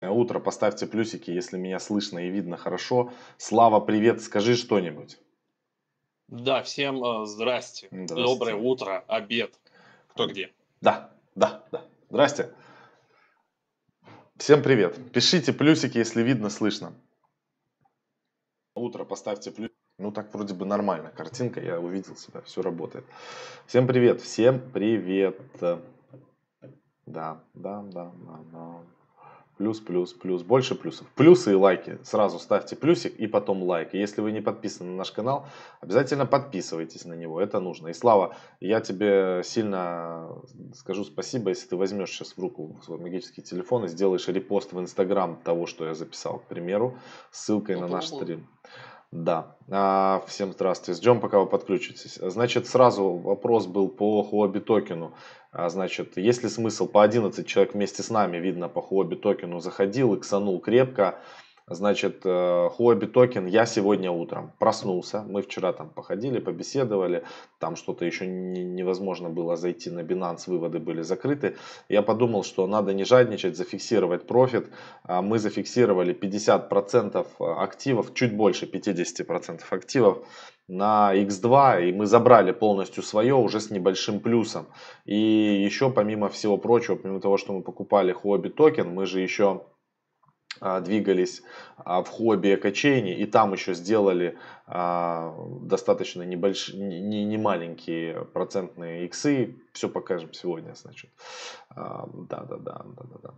утро. Поставьте плюсики, если меня слышно и видно хорошо. Слава, привет, скажи что-нибудь. Да, всем э, здрасте. Здрасте. Доброе утро, обед. Кто где? Да, да, да. Здрасте. Всем привет. Пишите плюсики, если видно, слышно. Утро, поставьте плюс. Ну так вроде бы нормально. Картинка, я увидел себя, все работает. Всем привет, всем привет. Да, да, да, да, да. Плюс, плюс, плюс. Больше плюсов. Плюсы и лайки. Сразу ставьте плюсик и потом лайк. И если вы не подписаны на наш канал, обязательно подписывайтесь на него. Это нужно. И Слава, я тебе сильно скажу спасибо, если ты возьмешь сейчас в руку свой магический телефон и сделаешь репост в Инстаграм того, что я записал, к примеру, ссылкой на наш стрим. Да. А, всем здравствуйте. Ждем, пока вы подключитесь. Значит, сразу вопрос был по Huobi токену. А, значит, есть ли смысл по 11 человек вместе с нами, видно, по Huobi токену заходил, иксанул крепко. Значит, э, токен я сегодня утром проснулся. Мы вчера там походили, побеседовали. Там что-то еще не, невозможно было зайти на Binance, выводы были закрыты. Я подумал, что надо не жадничать, зафиксировать профит. А мы зафиксировали 50% активов, чуть больше 50% активов на X2 и мы забрали полностью свое уже с небольшим плюсом. И еще помимо всего прочего, помимо того, что мы покупали Huobi токен, мы же еще двигались а, в хобби экочейне и там еще сделали а, достаточно небольшие, не, не маленькие процентные иксы. Все покажем сегодня, значит. Да, да, да, да, да, да.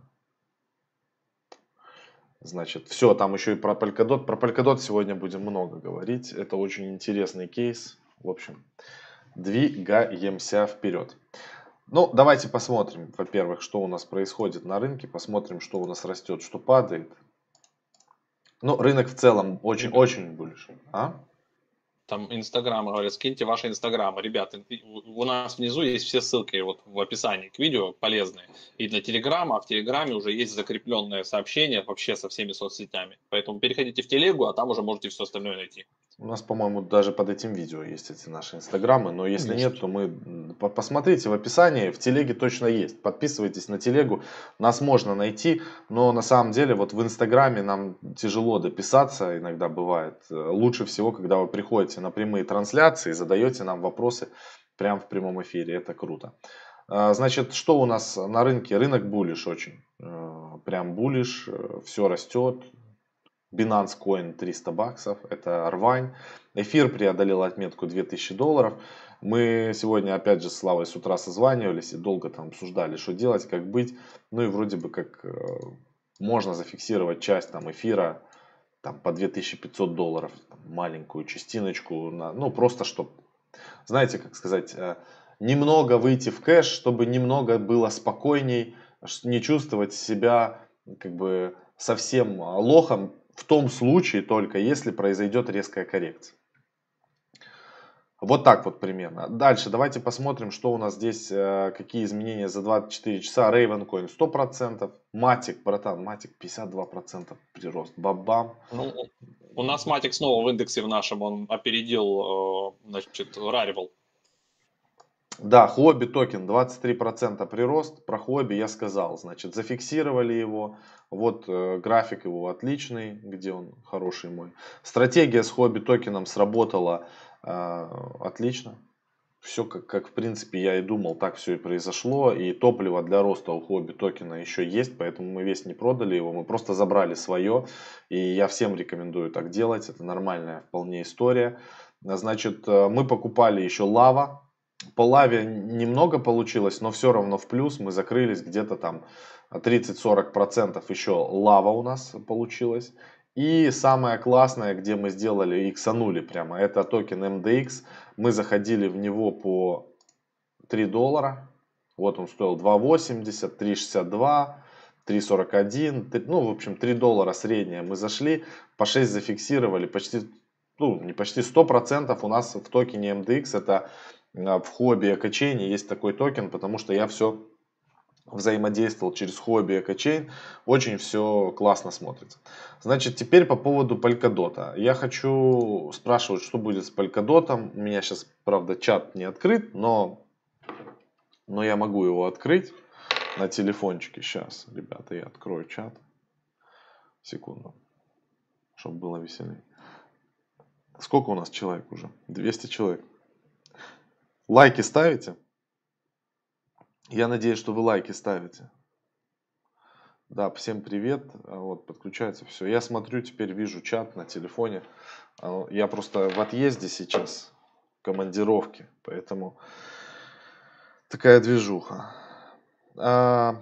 Значит, все, там еще и про Polkadot. Про Polkadot сегодня будем много говорить. Это очень интересный кейс. В общем, двигаемся вперед. Ну, давайте посмотрим, во-первых, что у нас происходит на рынке, посмотрим, что у нас растет, что падает. Ну, рынок в целом очень-очень больше. А? Там Инстаграм говорят, скиньте ваши Инстаграмы. Ребята, у нас внизу есть все ссылки вот в описании к видео полезные. И для Телеграма, а в Телеграме уже есть закрепленное сообщение вообще со всеми соцсетями. Поэтому переходите в Телегу, а там уже можете все остальное найти. У нас, по-моему, даже под этим видео есть эти наши инстаграмы, но если есть. нет, то мы посмотрите в описании, в телеге точно есть. Подписывайтесь на телегу, нас можно найти, но на самом деле вот в инстаграме нам тяжело дописаться, иногда бывает. Лучше всего, когда вы приходите на прямые трансляции, задаете нам вопросы прямо в прямом эфире, это круто. А, значит, что у нас на рынке? Рынок булиш очень. Э, прям булиш, э, все растет, Binance Coin 300 баксов, это рвань. Эфир преодолел отметку 2000 долларов. Мы сегодня опять же с Славой с утра созванивались и долго там обсуждали, что делать, как быть. Ну и вроде бы как э, можно зафиксировать часть там эфира там по 2500 долларов, там, маленькую частиночку, на, ну просто чтобы, знаете, как сказать, э, немного выйти в кэш, чтобы немного было спокойней, не чувствовать себя как бы совсем лохом в том случае только, если произойдет резкая коррекция. Вот так вот примерно. Дальше давайте посмотрим, что у нас здесь, э, какие изменения за 24 часа. Ravencoin 100%, Matic, братан, Matic 52% прирост. Бабам. Ну, у нас Matic снова в индексе в нашем, он опередил, э, значит, Rarible. Да, хобби токен 23% прирост. Про хобби я сказал. Значит, зафиксировали его. Вот э, график его отличный, где он хороший мой. Стратегия с хобби токеном сработала э, отлично. Все как, как в принципе я и думал, так все и произошло. И топливо для роста у хобби токена еще есть, поэтому мы весь не продали его, мы просто забрали свое. И я всем рекомендую так делать, это нормальная вполне история. Значит, э, мы покупали еще лава, по лаве немного получилось, но все равно в плюс мы закрылись где-то там 30-40% еще лава у нас получилось. И самое классное, где мы сделали, иксанули прямо, это токен MDX. Мы заходили в него по 3 доллара. Вот он стоил 2.80, 3.62, 3.41. Ну, в общем, 3 доллара средняя мы зашли. По 6 зафиксировали. Почти, ну, не почти 100% у нас в токене MDX это в хобби экочейне есть такой токен, потому что я все взаимодействовал через хобби экочейн, очень все классно смотрится. Значит, теперь по поводу Polkadot. Я хочу спрашивать, что будет с Polkadot. У меня сейчас, правда, чат не открыт, но, но я могу его открыть на телефончике. Сейчас, ребята, я открою чат. Секунду. Чтобы было веселее. Сколько у нас человек уже? 200 человек. Лайки ставите? Я надеюсь, что вы лайки ставите. Да, всем привет. А, вот, подключается все. Я смотрю, теперь вижу чат на телефоне. А, я просто в отъезде сейчас, в командировке, поэтому такая движуха. А,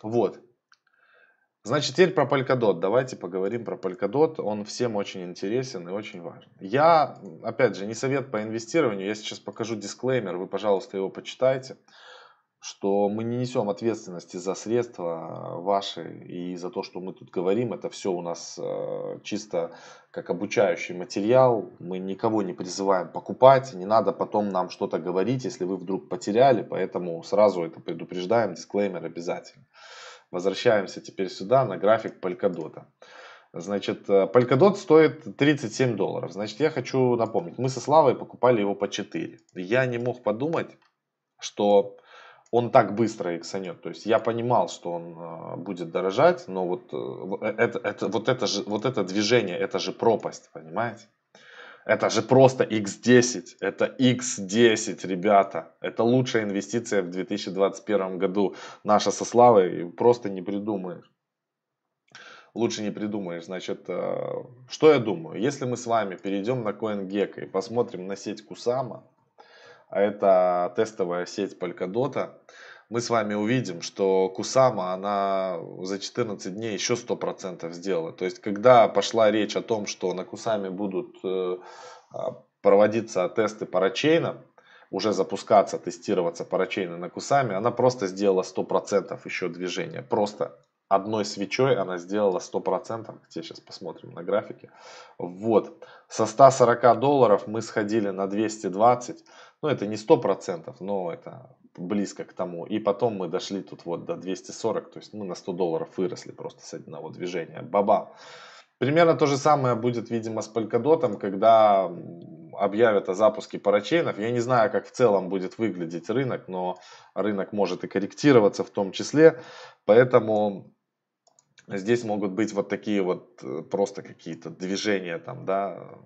вот. Значит, теперь про Polkadot. Давайте поговорим про Polkadot. Он всем очень интересен и очень важен. Я, опять же, не совет по инвестированию. Я сейчас покажу дисклеймер. Вы, пожалуйста, его почитайте что мы не несем ответственности за средства ваши и за то, что мы тут говорим. Это все у нас э, чисто как обучающий материал. Мы никого не призываем покупать. Не надо потом нам что-то говорить, если вы вдруг потеряли. Поэтому сразу это предупреждаем. Дисклеймер обязательно. Возвращаемся теперь сюда на график Polkadot. Значит, э, Polkadot стоит 37 долларов. Значит, я хочу напомнить, мы со Славой покупали его по 4. Я не мог подумать, что он так быстро иксанет. То есть я понимал, что он э, будет дорожать, но вот, э, это, это, вот, это же, вот это движение, это же пропасть, понимаете? Это же просто X10, это X10, ребята. Это лучшая инвестиция в 2021 году. Наша со Славой просто не придумаешь. Лучше не придумаешь. Значит, что я думаю? Если мы с вами перейдем на CoinGecko и посмотрим на сеть Кусама, а это тестовая сеть Polkadot, мы с вами увидим, что Кусама, она за 14 дней еще 100% сделала. То есть, когда пошла речь о том, что на Кусаме будут э, а, проводиться тесты парачейна, уже запускаться, тестироваться парачейны на Кусаме, она просто сделала 100% еще движения. Просто одной свечой она сделала 100%. Где сейчас посмотрим на графике. Вот. Со 140 долларов мы сходили на 220. Ну, это не 100%, но это близко к тому. И потом мы дошли тут вот до 240, то есть мы на 100 долларов выросли просто с одного движения. Баба. Примерно то же самое будет, видимо, с Polkadot, когда объявят о запуске парачейнов. Я не знаю, как в целом будет выглядеть рынок, но рынок может и корректироваться в том числе. Поэтому здесь могут быть вот такие вот э, просто какие-то движения там, да,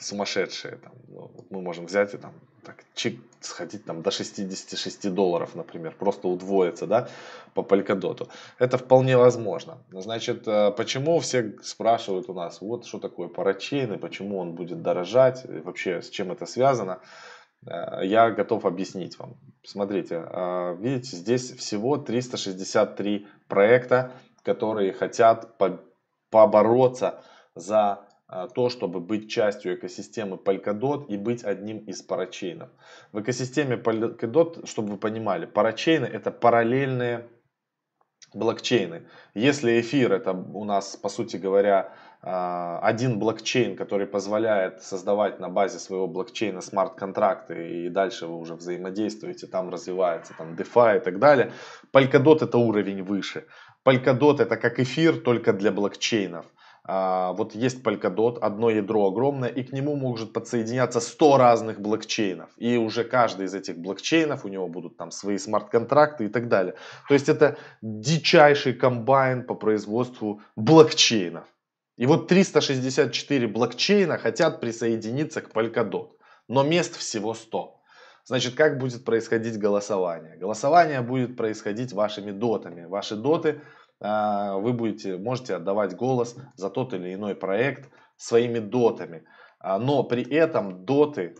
сумасшедшие. Там, ну, мы можем взять и там так, чик, сходить там до 66 долларов, например, просто удвоиться, да, по Polkadot. Это вполне возможно. Значит, э, почему все спрашивают у нас, вот что такое парачейн и почему он будет дорожать, и вообще с чем это связано, э, я готов объяснить вам. Смотрите, э, видите, здесь всего 363 проекта, которые хотят побороться за то, чтобы быть частью экосистемы Polkadot и быть одним из парачейнов. В экосистеме Polkadot, чтобы вы понимали, парачейны это параллельные блокчейны. Если эфир это у нас, по сути говоря, а, один блокчейн, который позволяет создавать на базе своего блокчейна смарт-контракты, и дальше вы уже взаимодействуете, там развивается там DeFi и так далее. Polkadot это уровень выше. Polkadot это как эфир, только для блокчейнов. А, вот есть Polkadot, одно ядро огромное, и к нему может подсоединяться 100 разных блокчейнов. И уже каждый из этих блокчейнов, у него будут там свои смарт-контракты и так далее. То есть это дичайший комбайн по производству блокчейнов. И вот 364 блокчейна хотят присоединиться к Polkadot, но мест всего 100. Значит, как будет происходить голосование? Голосование будет происходить вашими дотами. Ваши доты вы будете, можете отдавать голос за тот или иной проект своими дотами. А, но при этом доты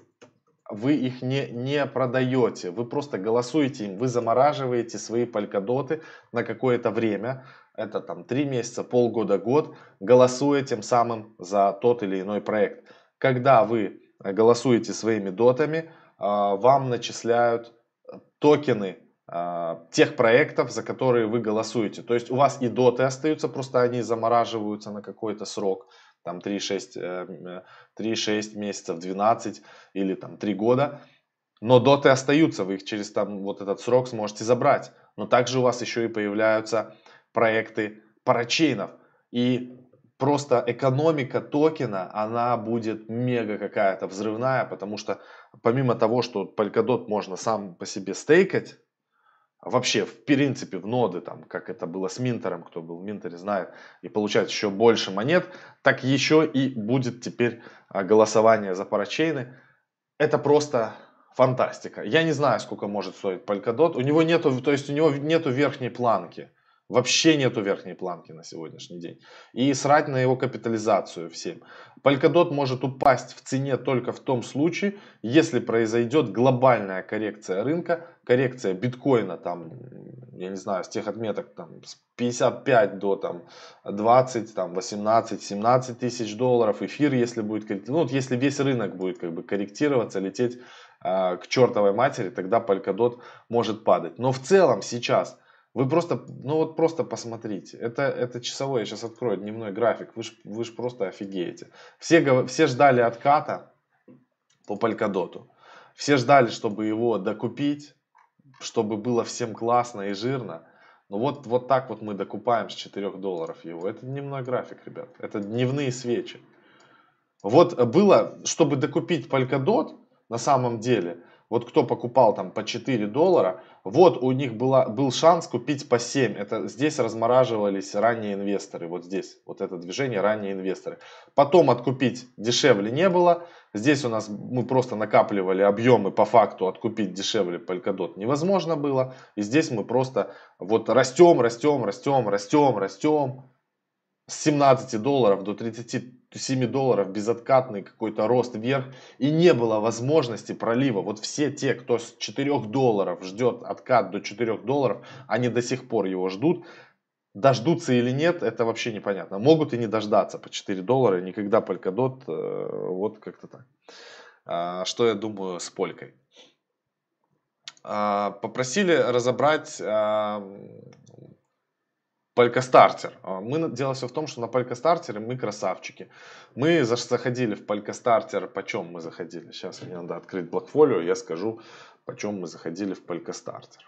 вы их не, не продаете, вы просто голосуете им, вы замораживаете свои полькодоты на какое-то время, это там 3 месяца, полгода, год, голосуя тем самым за тот или иной проект. Когда вы голосуете своими дотами, а, вам начисляют токены а, тех проектов, за которые вы голосуете. То есть у вас и доты остаются, просто они замораживаются на какой-то срок, там 3-6 3-6 месяцев, 12 или там 3 года. Но доты остаются, вы их через там вот этот срок сможете забрать. Но также у вас еще и появляются проекты парачейнов. И просто экономика токена, она будет мега какая-то взрывная, потому что помимо того, что Polkadot можно сам по себе стейкать, вообще, в принципе, в ноды, там, как это было с Минтером, кто был в Минтере, знает, и получать еще больше монет, так еще и будет теперь а, голосование за парачейны. Это просто фантастика. Я не знаю, сколько может стоить Polkadot. У него нету, то есть у него нету верхней планки. Вообще нету верхней планки на сегодняшний день. И срать на его капитализацию всем. Polkadot может упасть в цене только в том случае, если произойдет глобальная коррекция рынка, коррекция биткоина, там, я не знаю, с тех отметок там, с 55 до там, 20, там, 18, 17 тысяч долларов, эфир, если будет ну вот если весь рынок будет как бы корректироваться, лететь э, к чертовой матери, тогда Polkadot может падать. Но в целом сейчас вы просто, ну вот просто посмотрите. Это, это часовой, я сейчас открою дневной график. Вы же вы ж просто офигеете. Все, все ждали отката по Polkadot. Все ждали, чтобы его докупить, чтобы было всем классно и жирно. Ну вот, вот так вот мы докупаем с 4 долларов его. Это дневной график, ребят. Это дневные свечи. Вот было, чтобы докупить Polkadot, на самом деле, вот кто покупал там по 4 доллара, вот у них была, был шанс купить по 7. Это здесь размораживались ранние инвесторы. Вот здесь, вот это движение ранние инвесторы. Потом откупить дешевле не было. Здесь у нас мы просто накапливали объемы по факту откупить дешевле Polkadot невозможно было. И здесь мы просто вот растем, растем, растем, растем, растем. С 17 долларов до 30 7 долларов безоткатный какой-то рост вверх и не было возможности пролива. Вот все те, кто с 4 долларов ждет откат до 4 долларов, они до сих пор его ждут. Дождутся или нет, это вообще непонятно. Могут и не дождаться по 4 доллара, никогда Polkadot, э, вот как-то так. А, что я думаю с Полькой? А, попросили разобрать а, Полькостартер. А, мы, дело все в том, что на Полькостартере мы красавчики. Мы заходили в Полькостартер, почем мы заходили? Сейчас мне надо открыть блокфолио, я скажу, почем мы заходили в Полькостартер.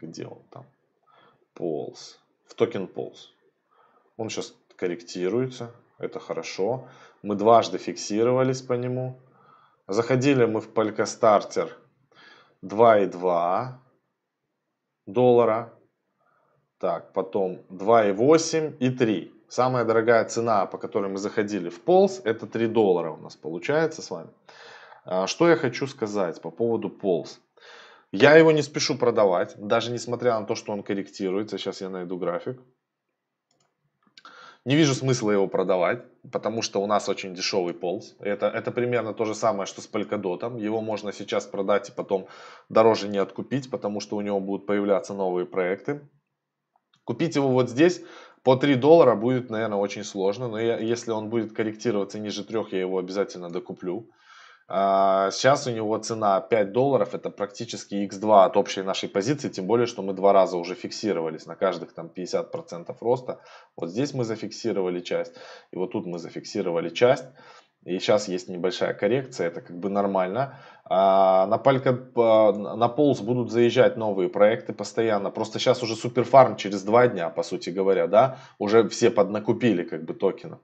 Где он там? Полз. В токен Полз. Он сейчас корректируется, это хорошо. Мы дважды фиксировались по нему. Заходили мы в Полькостартер 2,2 доллара так, потом 2,8 и 3. Самая дорогая цена, по которой мы заходили в полз, это 3 доллара у нас получается с вами. А, что я хочу сказать по поводу полз. Я его не спешу продавать, даже несмотря на то, что он корректируется. Сейчас я найду график. Не вижу смысла его продавать, потому что у нас очень дешевый полз. Это, это примерно то же самое, что с Polkadot. Его можно сейчас продать и потом дороже не откупить, потому что у него будут появляться новые проекты. Купить его вот здесь по 3 доллара будет, наверное, очень сложно. Но я, если он будет корректироваться ниже 3, я его обязательно докуплю. А, сейчас у него цена 5 долларов, это практически x2 от общей нашей позиции, тем более, что мы два раза уже фиксировались на каждых там 50% роста. Вот здесь мы зафиксировали часть, и вот тут мы зафиксировали часть. И сейчас есть небольшая коррекция, это как бы нормально. А на, Палька, на Полз будут заезжать новые проекты постоянно. Просто сейчас уже Суперфарм через два дня, по сути говоря, да, уже все поднакупили как бы токенов.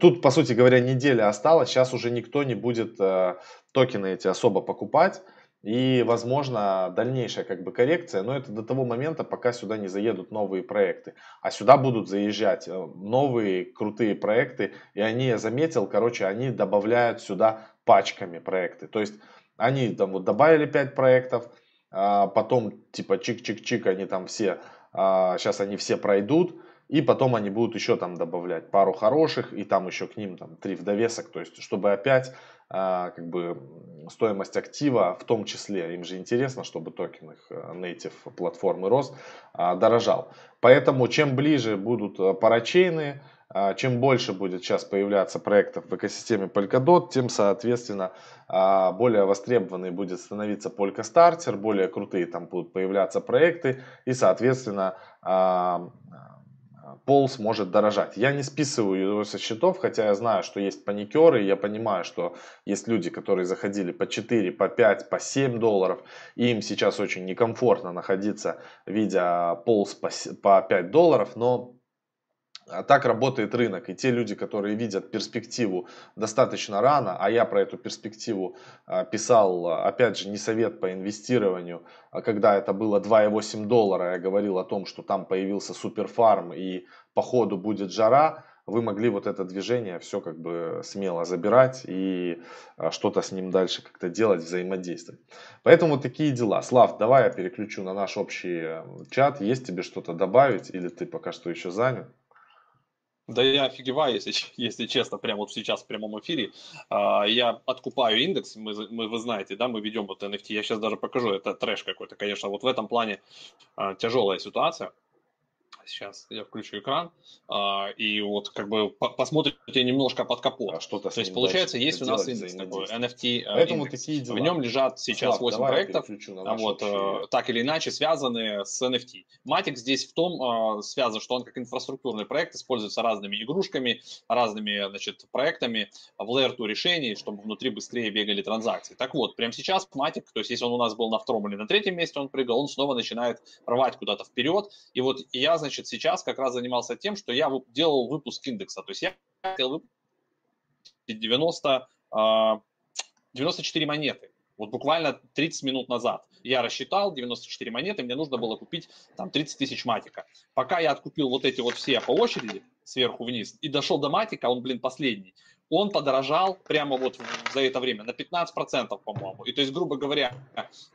Тут, по сути говоря, неделя осталась, сейчас уже никто не будет э, токены эти особо покупать. И, возможно, дальнейшая как бы коррекция, но это до того момента, пока сюда не заедут новые проекты. А сюда будут заезжать э, новые крутые проекты, и они, я заметил, короче, они добавляют сюда пачками проекты. То есть они там вот добавили 5 проектов, а потом типа чик-чик-чик, они там все, сейчас а, они все пройдут, и потом они будут еще там добавлять пару хороших, и там еще к ним там три в довесок, то есть чтобы опять как бы стоимость актива, в том числе, им же интересно, чтобы токен их э, native платформы рос, а, дорожал. Поэтому чем ближе будут э, парачейны, а, чем больше будет сейчас появляться проектов в экосистеме Polkadot, тем, соответственно, более востребованный будет становиться Polka Starter, более крутые там будут появляться проекты, и, соответственно, полз может дорожать. Я не списываю его со счетов, хотя я знаю, что есть паникеры, я понимаю, что есть люди, которые заходили по 4, по 5, по 7 долларов, и им сейчас очень некомфортно находиться, видя полз по, по 5 долларов, но а так работает рынок. И те люди, которые видят перспективу достаточно рано, а я про эту перспективу а, писал, опять же, не совет по инвестированию, а когда это было 2,8 доллара, я говорил о том, что там появился суперфарм и по ходу будет жара, вы могли вот это движение все как бы смело забирать и а, что-то с ним дальше как-то делать, взаимодействовать. Поэтому такие дела. Слав, давай я переключу на наш общий чат. Есть тебе что-то добавить или ты пока что еще занят? Да я офигеваю, если, если честно, прямо вот сейчас в прямом эфире. А, я откупаю индекс, мы, мы, вы знаете, да, мы ведем вот NFT. Я сейчас даже покажу, это трэш какой-то, конечно. Вот в этом плане а, тяжелая ситуация. Сейчас я включу экран, а, и вот как бы посмотрите немножко под капот. А что-то То есть получается, есть у нас индекс такой, NFT а, Поэтому индекс. Такие дела. В нем лежат сейчас Слав, 8 проектов, вот, общие... так или иначе связанные с NFT. Матик здесь в том а, связан, что он как инфраструктурный проект используется разными игрушками, разными значит, проектами в Layer 2 решений, чтобы внутри быстрее бегали транзакции. Так вот, прямо сейчас Матик, то есть если он у нас был на втором или на третьем месте, он прыгал, он снова начинает рвать куда-то вперед. И вот я, значит, значит, сейчас как раз занимался тем, что я делал выпуск индекса. То есть я хотел выпустить 90, 94 монеты. Вот буквально 30 минут назад я рассчитал 94 монеты, мне нужно было купить там 30 тысяч матика. Пока я откупил вот эти вот все по очереди, сверху вниз, и дошел до матика, он, блин, последний, он подорожал прямо вот за это время на 15%, по-моему. И то есть, грубо говоря,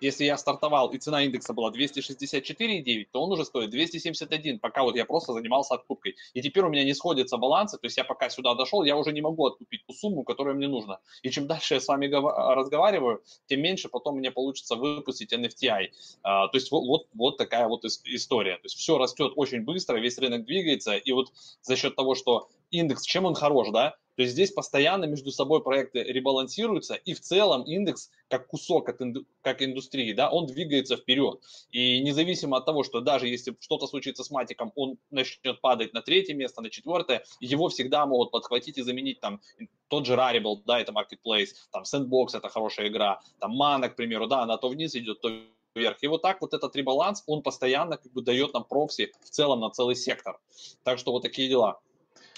если я стартовал и цена индекса была 264,9, то он уже стоит 271, пока вот я просто занимался откупкой. И теперь у меня не сходятся балансы, то есть я пока сюда дошел, я уже не могу откупить ту сумму, которая мне нужна. И чем дальше я с вами разговариваю, тем меньше потом мне получится выпустить NFTI. А, то есть вот, вот, вот такая вот история. То есть все растет очень быстро, весь рынок двигается, и вот за счет того, что индекс, чем он хорош, да, то есть здесь постоянно между собой проекты ребалансируются, и в целом индекс, как кусок от инду, как индустрии, да, он двигается вперед. И независимо от того, что даже если что-то случится с матиком, он начнет падать на третье место, на четвертое, его всегда могут подхватить и заменить там тот же Rarible, да, это Marketplace, там Sandbox, это хорошая игра, там Mana, к примеру, да, она то вниз идет, то вверх. И вот так вот этот ребаланс, он постоянно как бы дает нам прокси в целом на целый сектор. Так что вот такие дела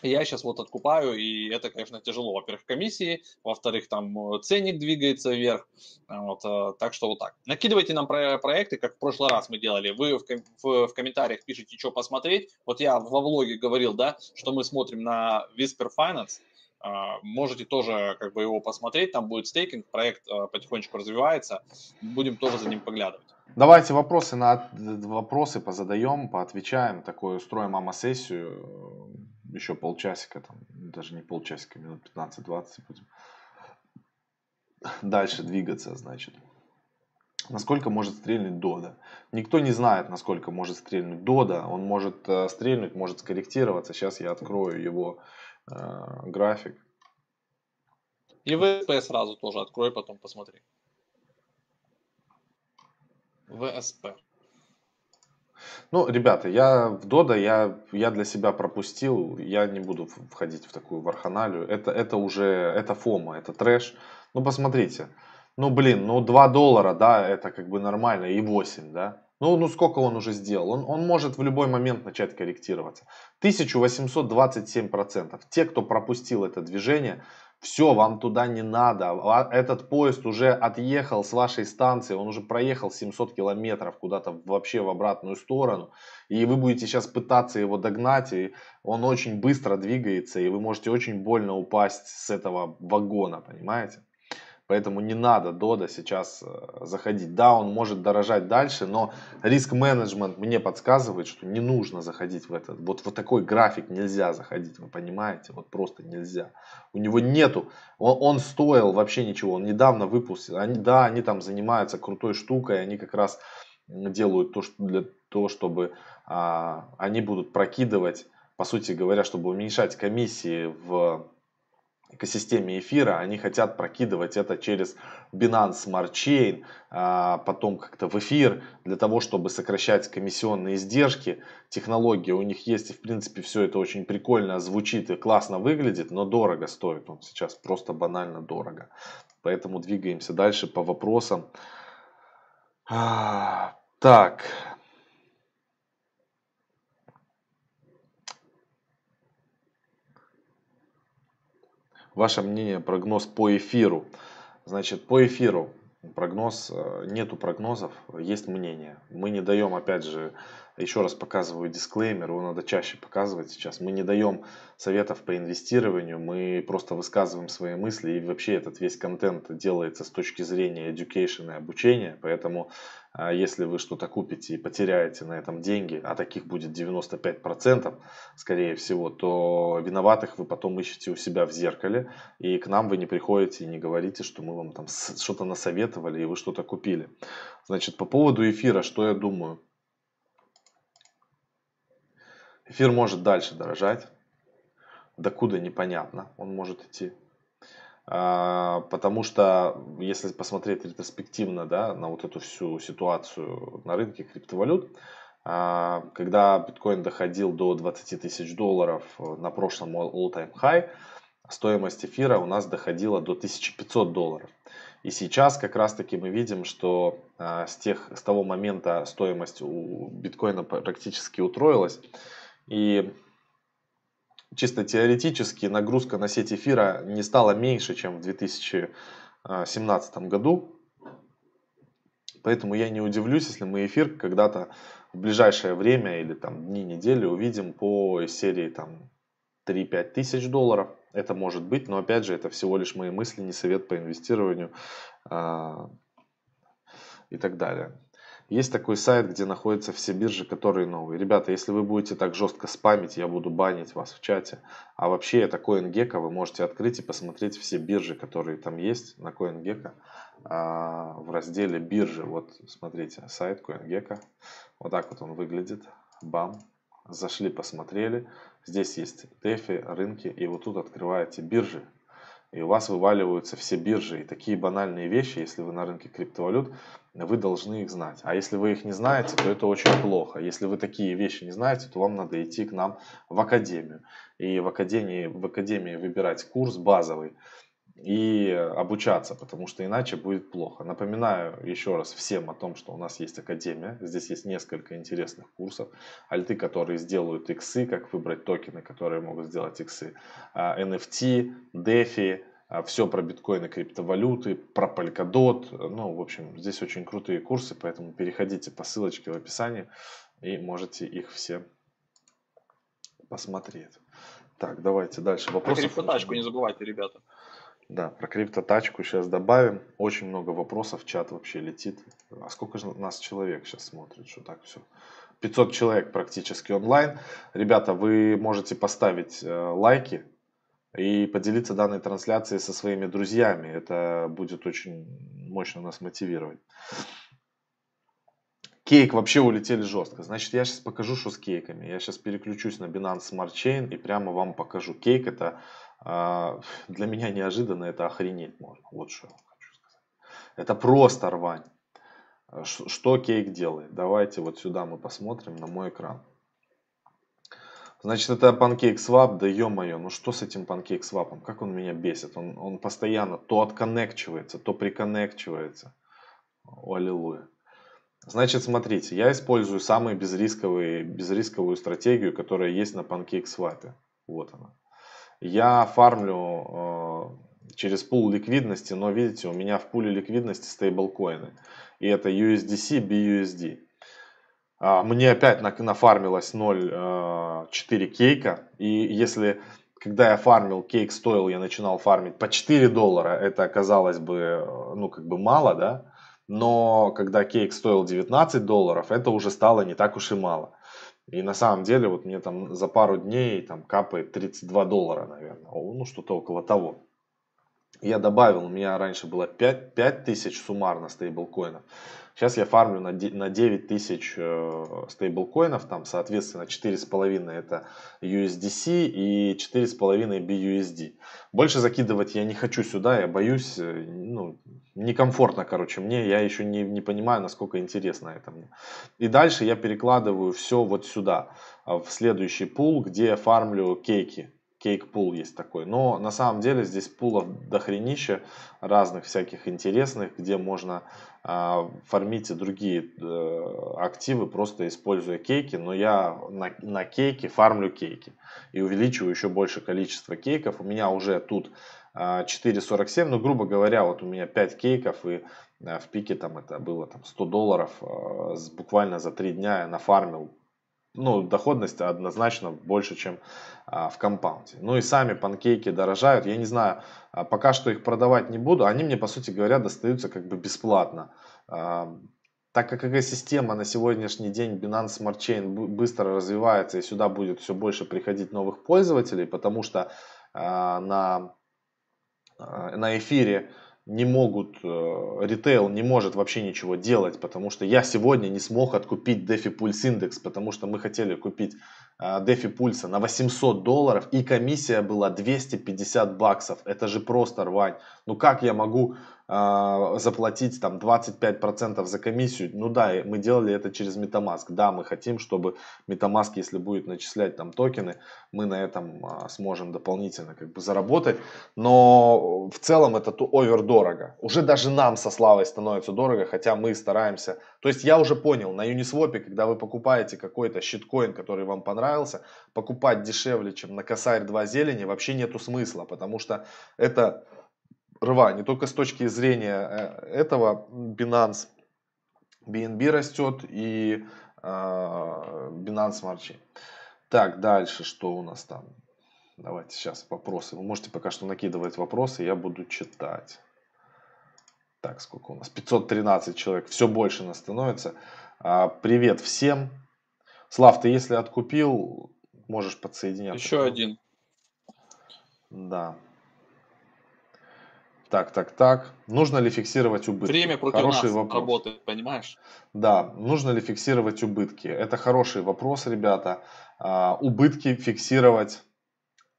я сейчас вот откупаю, и это, конечно, тяжело. Во-первых, комиссии, во-вторых, там э, ценник двигается вверх. Вот, э, так что вот так. Накидывайте нам про проекты, как в прошлый раз мы делали. Вы в, в, в комментариях пишите, что посмотреть. Вот я во влоге говорил, да, что мы смотрим на Whisper Finance. А, можете тоже как бы его посмотреть, там будет стейкинг, проект э, потихонечку развивается, будем тоже за ним поглядывать. Давайте вопросы на вопросы позадаем, поотвечаем, такую устроим мама-сессию еще полчасика, там, даже не полчасика, минут 15-20 будем дальше двигаться, значит. Насколько может стрельнуть Дода? Никто не знает, насколько может стрельнуть Дода. Он может э, стрельнуть, может скорректироваться. Сейчас я открою его э, график. И ВСП сразу тоже открой, потом посмотри. ВСП. Ну, ребята, я в Дода, я, я для себя пропустил, я не буду входить в такую варханалию. Это, это уже, это фома, это трэш. Ну, посмотрите. Ну, блин, ну 2 доллара, да, это как бы нормально, и 8, да. Ну, ну сколько он уже сделал? Он, он может в любой момент начать корректироваться. 1827%. Те, кто пропустил это движение, все, вам туда не надо. А этот поезд уже отъехал с вашей станции, он уже проехал 700 километров куда-то вообще в обратную сторону. И вы будете сейчас пытаться его догнать, и он очень быстро двигается, и вы можете очень больно упасть с этого вагона, понимаете? Поэтому не надо Дода сейчас э, заходить. Да, он может дорожать дальше, но риск-менеджмент мне подсказывает, что не нужно заходить в этот. Вот, вот такой график нельзя заходить, вы понимаете? Вот просто нельзя. У него нету, он, он стоил вообще ничего, он недавно выпустил. Они, да, они там занимаются крутой штукой, они как раз делают то, что для того, чтобы а, они будут прокидывать, по сути говоря, чтобы уменьшать комиссии в экосистеме эфира, они хотят прокидывать это через Binance Smart Chain, а, потом как-то в эфир, для того, чтобы сокращать комиссионные издержки. Технология у них есть, и в принципе все это очень прикольно звучит и классно выглядит, но дорого стоит. Он сейчас просто банально дорого. Поэтому двигаемся дальше по вопросам. А, так, Ваше мнение, прогноз по эфиру. Значит, по эфиру прогноз, э, нету прогнозов, есть мнение. Мы не даем, опять же, еще раз показываю дисклеймер, его надо чаще показывать сейчас. Мы не даем советов по инвестированию, мы просто высказываем свои мысли. И вообще этот весь контент делается с точки зрения education и обучения. Поэтому а, если вы что-то купите и потеряете на этом деньги, а таких будет 95% скорее всего, то виноватых вы потом ищете у себя в зеркале. И к нам вы не приходите и не говорите, что мы вам там что-то насоветовали и вы что-то купили. Значит, по поводу эфира, что я думаю. Эфир может дальше дорожать. Докуда непонятно он может идти. А, потому что, если посмотреть ретроспективно да, на вот эту всю ситуацию на рынке криптовалют, а, когда биткоин доходил до 20 тысяч долларов на прошлом all-time high, стоимость эфира у нас доходила до 1500 долларов. И сейчас как раз таки мы видим, что а, с, тех, с того момента стоимость у биткоина практически утроилась. И чисто теоретически нагрузка на сеть эфира не стала меньше, чем в 2017 году. Поэтому я не удивлюсь, если мы эфир когда-то в ближайшее время или там дни недели увидим по серии там 3-5 тысяч долларов. Это может быть, но опять же это всего лишь мои мысли, не совет по инвестированию а, и так далее. Есть такой сайт, где находятся все биржи, которые новые. Ребята, если вы будете так жестко спамить, я буду банить вас в чате. А вообще это CoinGecko, вы можете открыть и посмотреть все биржи, которые там есть на CoinGecko. А, в разделе биржи, вот смотрите, сайт CoinGecko. Вот так вот он выглядит. Бам. Зашли, посмотрели. Здесь есть DeFi, рынки. И вот тут открываете биржи и у вас вываливаются все биржи. И такие банальные вещи, если вы на рынке криптовалют, вы должны их знать. А если вы их не знаете, то это очень плохо. Если вы такие вещи не знаете, то вам надо идти к нам в академию. И в академии, в академии выбирать курс базовый и обучаться, потому что иначе будет плохо. Напоминаю еще раз всем о том, что у нас есть академия. Здесь есть несколько интересных курсов. Альты, которые сделают иксы, как выбрать токены, которые могут сделать иксы. NFT, DeFi, все про биткоины, криптовалюты, про Polkadot. Ну, в общем, здесь очень крутые курсы, поэтому переходите по ссылочке в описании и можете их все посмотреть. Так, давайте дальше. Вопросы. Криптотачку не забывайте, ребята. Да, про криптотачку сейчас добавим. Очень много вопросов, чат вообще летит. А сколько же нас человек сейчас смотрит, что так все? 500 человек практически онлайн. Ребята, вы можете поставить э, лайки и поделиться данной трансляцией со своими друзьями. Это будет очень мощно нас мотивировать. Кейк вообще улетели жестко. Значит, я сейчас покажу, что с кейками. Я сейчас переключусь на Binance Smart Chain и прямо вам покажу. Кейк это для меня неожиданно, это охренеть можно. Вот что я хочу сказать. Это просто рвань. А, что кейк делает? Давайте вот сюда мы посмотрим на мой экран. Значит, это PancakeSwap, да ё-моё, ну что с этим PancakeSwap? Как он меня бесит? Он, он постоянно то отконнекчивается, то приконнекчивается. О, аллилуйя. Значит, смотрите, я использую самую безрисковую стратегию, которая есть на PancakeSwap. Вот она. Я фармлю э, через пул ликвидности, но видите, у меня в пуле ликвидности стейблкоины. И это USDC, BUSD. А, мне опять нафармилось 0,4 э, кейка. И если когда я фармил, кейк стоил, я начинал фармить по 4 доллара, это оказалось бы, э, ну, как бы мало, да? Но когда кейк стоил 19 долларов, это уже стало не так уж и мало. И на самом деле, вот мне там за пару дней там капает 32 доллара, наверное. Ну, что-то около того. Я добавил, у меня раньше было 5, 5 тысяч суммарно стейблкоинов. Сейчас я фармлю на 9 тысяч э, стейблкоинов, там, соответственно, 4,5 это USDC и 4,5 BUSD. Больше закидывать я не хочу сюда, я боюсь, э, ну, некомфортно, короче, мне, я еще не, не понимаю, насколько интересно это мне. И дальше я перекладываю все вот сюда, в следующий пул, где я фармлю кейки кейк-пул есть такой. Но на самом деле здесь пулов дохренища разных всяких интересных, где можно а, фармить и другие э, активы, просто используя кейки. Но я на, на кейке фармлю кейки и увеличиваю еще больше количество кейков. У меня уже тут 4.47, ну, грубо говоря, вот у меня 5 кейков, и в пике там это было там 100 долларов, буквально за 3 дня я нафармил ну, доходность однозначно больше, чем а, в компаунде. Ну и сами панкейки дорожают. Я не знаю, а, пока что их продавать не буду. Они мне, по сути говоря, достаются как бы бесплатно. А, так как экосистема на сегодняшний день Binance Smart Chain быстро развивается и сюда будет все больше приходить новых пользователей, потому что а, на, а, на эфире не могут, э, ритейл не может вообще ничего делать, потому что я сегодня не смог откупить DeFi Pulse Index, потому что мы хотели купить э, DeFi Pulse на 800 долларов и комиссия была 250 баксов. Это же просто рвань. Ну как я могу а, заплатить там 25% за комиссию. Ну да, мы делали это через MetaMask. Да, мы хотим, чтобы MetaMask, если будет начислять там токены, мы на этом а, сможем дополнительно как бы заработать. Но в целом это овер дорого. Уже даже нам со Славой становится дорого, хотя мы стараемся. То есть я уже понял, на Uniswap, когда вы покупаете какой-то щиткоин, который вам понравился, покупать дешевле, чем на косарь 2 зелени, вообще нету смысла, потому что это рва не только с точки зрения э, этого Binance, BNB растет и э, Binance Smart Chain. Так, дальше что у нас там? Давайте сейчас вопросы. Вы можете пока что накидывать вопросы, я буду читать. Так, сколько у нас? 513 человек. Все больше нас становится. А, привет всем. Слав, ты если откупил, можешь подсоединяться. Еще один. Да. Так, так, так. Нужно ли фиксировать убытки? Время против хороший нас вопрос. работает, понимаешь? Да, нужно ли фиксировать убытки? Это хороший вопрос, ребята. А, убытки фиксировать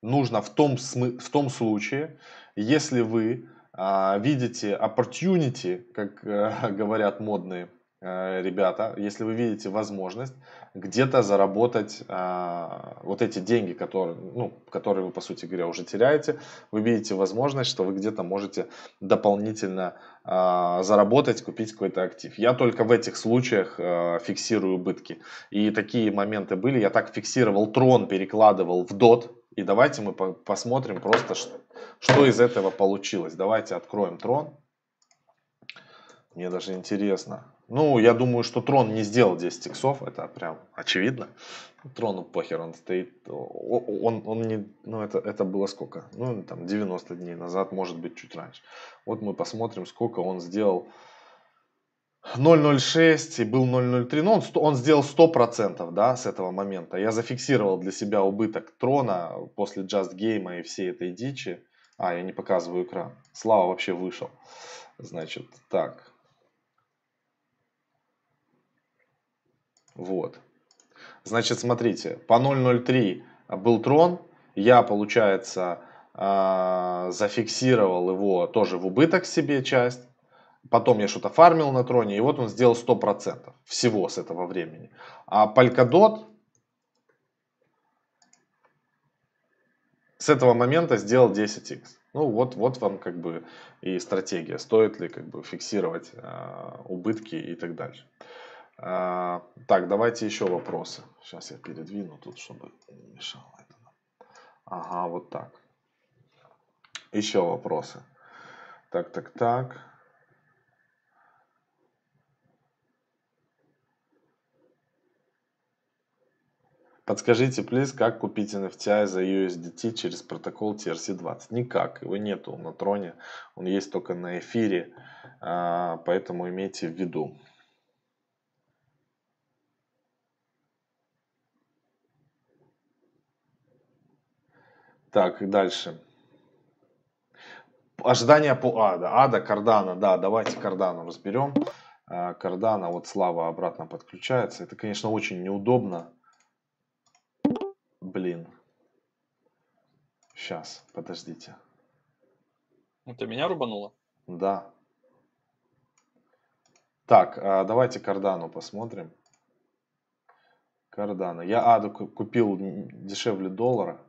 нужно в том, в том случае, если вы а, видите opportunity, как э, говорят модные ребята, если вы видите возможность где-то заработать а, вот эти деньги, которые, ну, которые вы, по сути говоря, уже теряете, вы видите возможность, что вы где-то можете дополнительно а, заработать, купить какой-то актив. Я только в этих случаях а, фиксирую убытки. И такие моменты были. Я так фиксировал трон, перекладывал в дот. И давайте мы по посмотрим просто, что из этого получилось. Давайте откроем трон. Мне даже интересно. Ну, я думаю, что Трон не сделал 10 иксов, это прям очевидно. Трону похер, он стоит, он, он не, ну это, это было сколько? Ну, там 90 дней назад, может быть, чуть раньше. Вот мы посмотрим, сколько он сделал 0.06 и был 0.03, ну он, он сделал 100% да, с этого момента. Я зафиксировал для себя убыток трона после Just Game и всей этой дичи. А, я не показываю экран. Слава вообще вышел. Значит, так, Вот. Значит, смотрите, по 0.03 был трон, я, получается, а, зафиксировал его тоже в убыток себе часть. Потом я что-то фармил на троне, и вот он сделал 100% всего с этого времени. А Polkadot с этого момента сделал 10x. Ну вот, вот вам как бы и стратегия, стоит ли как бы фиксировать э, убытки и так дальше. А, так, давайте еще вопросы. Сейчас я передвину тут, чтобы не мешало это. Ага, вот так. Еще вопросы. Так, так, так. Подскажите, плиз, как купить NFTI за USDT через протокол TRC20? Никак, его нету на троне, он есть только на эфире, а, поэтому имейте в виду. Так, дальше. Ожидания по Ада. Ада, Кардана, да, давайте Кардану разберем. А, Кардана, вот Слава обратно подключается. Это, конечно, очень неудобно. Блин. Сейчас, подождите. Это меня рубануло? Да. Так, а, давайте Кардану посмотрим. Кардана. Я Аду купил дешевле доллара.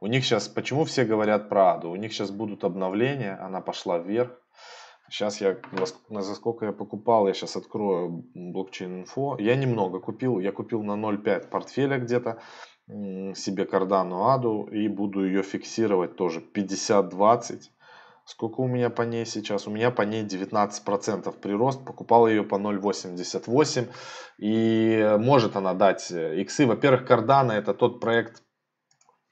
У них сейчас, почему все говорят про Аду? У них сейчас будут обновления, она пошла вверх. Сейчас я, за сколько я покупал, я сейчас открою блокчейн инфо. Я немного купил, я купил на 0.5 портфеля где-то себе кардану Аду и буду ее фиксировать тоже 50-20. Сколько у меня по ней сейчас? У меня по ней 19% прирост. Покупал ее по 0.88. И может она дать иксы. Во-первых, Cardano это тот проект,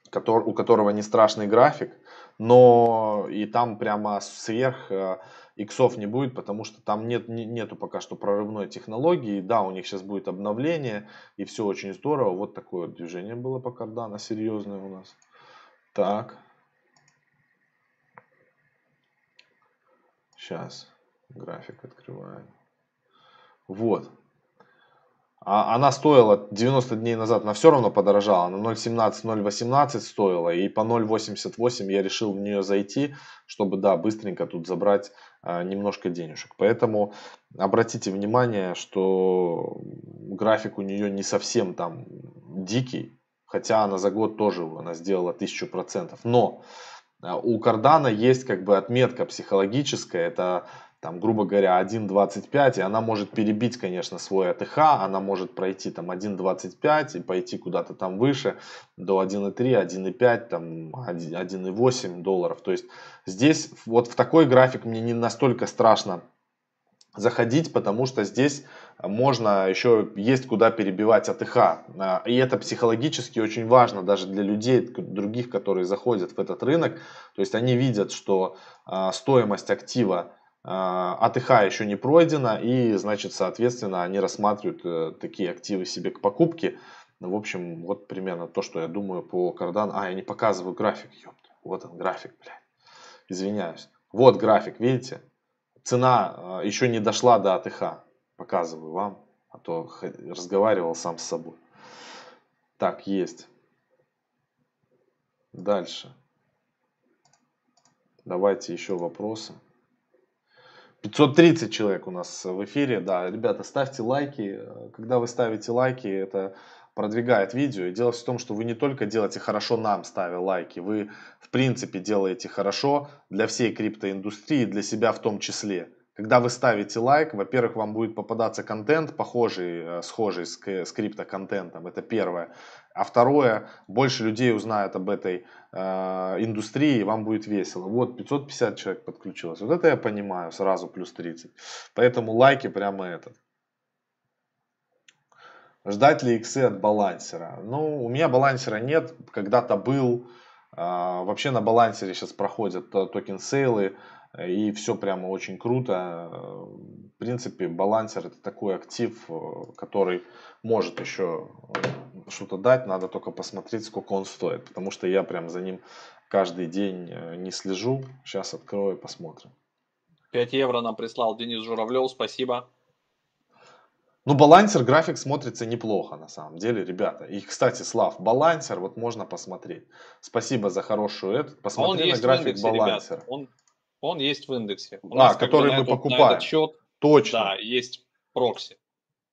который, у которого не страшный график. Но и там прямо сверх э, иксов не будет, потому что там нет, нету пока что прорывной технологии. Да, у них сейчас будет обновление, и все очень здорово. Вот такое движение было по Cardano, серьезное у нас. Так. Сейчас график открываем. Вот. А она стоила 90 дней назад, она все равно подорожала. На 0.17, 0.18 стоила. И по 0.88 я решил в нее зайти, чтобы, да, быстренько тут забрать а, немножко денежек. Поэтому обратите внимание, что график у нее не совсем там дикий. Хотя она за год тоже она сделала 1000%. Но а, у Кардана есть как бы отметка психологическая. Это там, грубо говоря, 1.25, и она может перебить, конечно, свой АТХ, она может пройти там 1.25 и пойти куда-то там выше, до 1.3, 1.5, там 1.8 долларов. То есть здесь вот в такой график мне не настолько страшно заходить, потому что здесь можно еще есть куда перебивать АТХ. А, и это психологически очень важно даже для людей, других, которые заходят в этот рынок. То есть они видят, что а, стоимость актива АТХ еще не пройдено, и, значит, соответственно, они рассматривают э, такие активы себе к покупке. В общем, вот примерно то, что я думаю по Cardano. А, я не показываю график, ёпта. Вот он, график, блядь. Извиняюсь. Вот график, видите? Цена э, еще не дошла до АТХ. Показываю вам, а то разговаривал сам с собой. Так, есть. Дальше. Давайте еще вопросы. 530 человек у нас в эфире. Да, ребята, ставьте лайки. Когда вы ставите лайки, это продвигает видео. И дело в том, что вы не только делаете хорошо нам, ставя лайки, вы в принципе делаете хорошо для всей криптоиндустрии, для себя в том числе. Когда вы ставите лайк, во-первых, вам будет попадаться контент, похожий, э, схожий с, с криптоконтентом, это первое. А второе, больше людей узнают об этой э, индустрии, и вам будет весело. Вот 550 человек подключилось. Вот это я понимаю, сразу плюс 30. Поэтому лайки прямо этот. Ждать ли иксы от балансера? Ну, у меня балансера нет, когда-то был. Э, вообще на балансере сейчас проходят токен сейлы и все прямо очень круто. В принципе, балансер это такой актив, э, который может еще э, что-то дать, надо только посмотреть, сколько он стоит, потому что я прям за ним каждый день э, не слежу. Сейчас открою и посмотрим. 5 евро нам прислал Денис Журавлев, спасибо. Ну, балансер график смотрится неплохо, на самом деле, ребята. И, кстати, Слав, балансер, вот можно посмотреть. Спасибо за хорошую этот. Посмотри на график индексе, балансера. Он он есть в индексе. У а, который мы этот, покупаем. Этот счет, Точно. Да, есть прокси.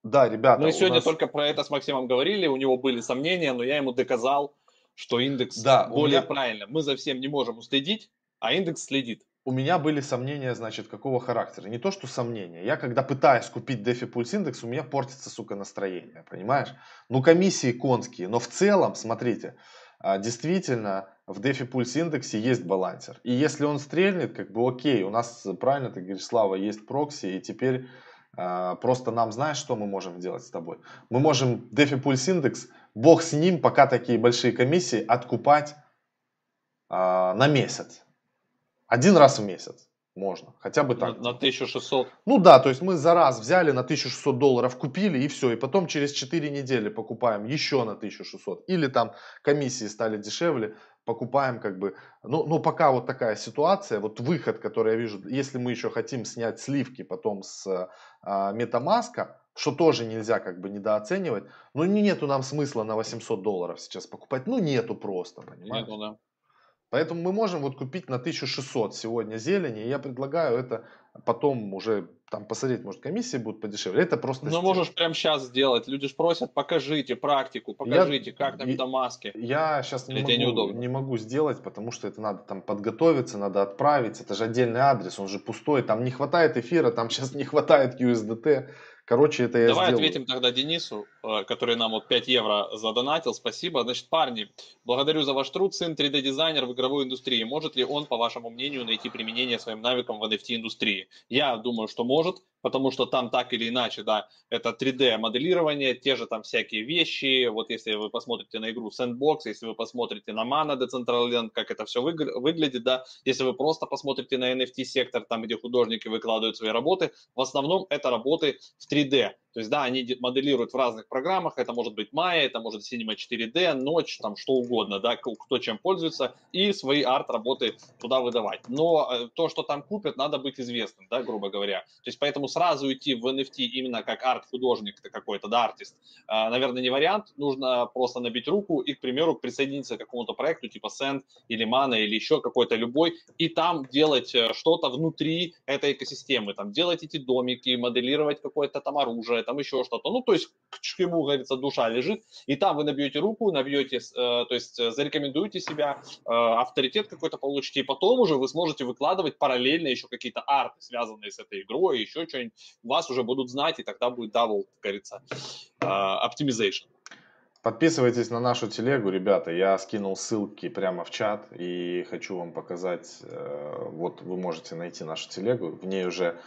Да, ребята. Мы сегодня нас... только про это с Максимом говорили, у него были сомнения, но я ему доказал, что индекс да, более меня... правильно. Мы за всем не можем уследить, а индекс следит. У меня были сомнения, значит, какого характера. Не то, что сомнения. Я когда пытаюсь купить DeFi Pulse индекс, у меня портится, сука, настроение, понимаешь? Ну, комиссии конские, но в целом, смотрите, а, действительно, в DeFi Pulse индексе есть балансер. И если он стрельнет, как бы окей, у нас, правильно ты говоришь, Слава, есть прокси, и теперь э, просто нам, знаешь, что мы можем сделать с тобой? Мы можем DeFi Pulse индекс, бог с ним, пока такие большие комиссии, откупать э, на месяц. Один раз в месяц. Можно, хотя бы так. На, на 1600. Ну да, то есть мы за раз взяли на 1600 долларов, купили и все. И потом через 4 недели покупаем еще на 1600. Или там комиссии стали дешевле, покупаем как бы. Ну, ну пока вот такая ситуация, вот выход, который я вижу, если мы еще хотим снять сливки потом с а, MetaMask, что тоже нельзя как бы недооценивать, ну нету нам смысла на 800 долларов сейчас покупать, ну нету просто, понимаешь? Нету, да. Поэтому мы можем вот купить на 1600 сегодня зелени. И я предлагаю это потом уже там посмотреть, может комиссии будут подешевле. Это просто... Ну можешь прямо сейчас сделать. Люди же просят, покажите практику, покажите, я, как на метамаске. Я сейчас не могу, не могу сделать, потому что это надо там подготовиться, надо отправить. Это же отдельный адрес, он же пустой. Там не хватает эфира, там сейчас не хватает USDT. Короче, это я Давай сделаю. ответим тогда Денису, э, который нам вот 5 евро задонатил. Спасибо. Значит, парни, благодарю за ваш труд. Сын 3D-дизайнер в игровой индустрии. Может ли он, по вашему мнению, найти применение своим навыкам в NFT-индустрии? Я думаю, что может потому что там так или иначе, да, это 3D-моделирование, те же там всякие вещи, вот если вы посмотрите на игру Sandbox, если вы посмотрите на Mana Decentraland, как это все выглядит, да, если вы просто посмотрите на NFT-сектор, там, где художники выкладывают свои работы, в основном это работы в 3D, то есть, да, они моделируют в разных программах, это может быть Maya, это может Cinema 4D, Ночь, там что угодно, да, кто чем пользуется, и свои арт-работы туда выдавать. Но э, то, что там купят, надо быть известным, да, грубо говоря. То есть, поэтому сразу идти в NFT именно как арт-художник какой-то, да, артист, э, наверное, не вариант. Нужно просто набить руку и, к примеру, присоединиться к какому-то проекту типа Send или Mana или еще какой-то любой, и там делать э, что-то внутри этой экосистемы, там делать эти домики, моделировать какое-то там оружие, там еще что-то. Ну, то есть, к чему, говорится, душа лежит. И там вы набьете руку, набьете, э, то есть, э, зарекомендуете себя, э, авторитет какой-то получите, и потом уже вы сможете выкладывать параллельно еще какие-то арты, связанные с этой игрой, еще что-нибудь. Вас уже будут знать, и тогда будет double, как говорится, optimization. Подписывайтесь на нашу телегу, ребята. Я скинул ссылки прямо в чат и хочу вам показать. Вот вы можете найти нашу телегу. В ней уже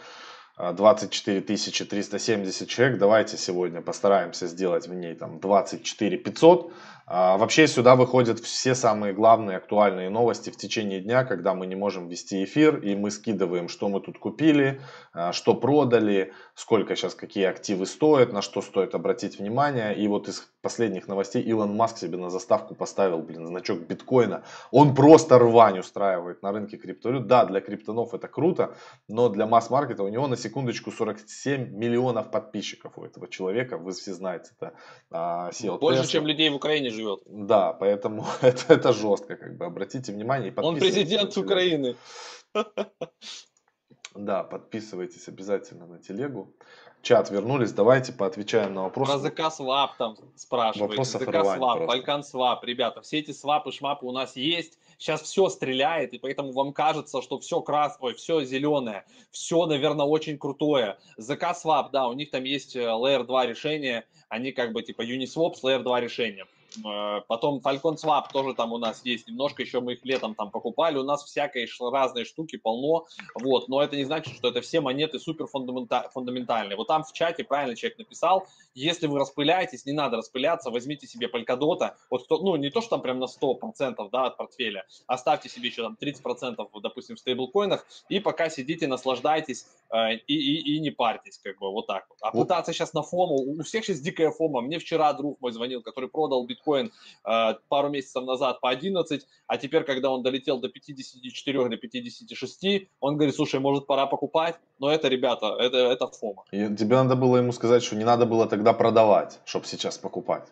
24 370 человек, давайте сегодня постараемся сделать в ней там 24 500. А, вообще сюда выходят все самые главные актуальные новости в течение дня, когда мы не можем вести эфир, и мы скидываем, что мы тут купили, а, что продали, сколько сейчас какие активы стоят, на что стоит обратить внимание. И вот из последних новостей Илон Маск себе на заставку поставил, блин, значок биткоина. Он просто рвань устраивает на рынке криптовалют. Да, для криптонов это круто, но для масс-маркета у него на секундочку 47 миллионов подписчиков у этого человека. Вы все знаете, это а, SEO Больше, Tesla. чем людей в Украине живет. Да, поэтому это, это жестко, как бы, обратите внимание. И Он президент Украины. Да, подписывайтесь обязательно на телегу. Чат вернулись, давайте поотвечаем на вопросы. Про ZKSwap там спрашивают. Вопросов ZKSwap, Falcon Swap. Ребята, все эти свапы, шмапы у нас есть. Сейчас все стреляет, и поэтому вам кажется, что все красное, все зеленое, все, наверное, очень крутое. ZKSwap, да, у них там есть э, Layer 2 решение, они как бы типа Uniswap с Layer 2 решением. Э, потом Falcon Swap тоже там у нас есть немножко, еще мы их летом там покупали. У нас всякой разные штуки полно, вот. Но это не значит, что это все монеты супер фундаментальные. Вот там в чате правильно человек написал, если вы распыляетесь, не надо распыляться, возьмите себе Polkadot. Вот кто, ну не то, что там прям на 100% да, от портфеля, оставьте себе еще там 30%, допустим, в стейблкоинах, и пока сидите, наслаждайтесь э, и, и, и не парьтесь, как бы вот так вот. А пытаться сейчас на фому, у всех сейчас дикая фома. Мне вчера друг мой звонил, который продал биткоин э, пару месяцев назад по 11, а теперь, когда он долетел до 54, до 56, он говорит, слушай, может пора покупать, но это, ребята, это, это фома. И тебе надо было ему сказать, что не надо было тогда продавать, чтобы сейчас покупать.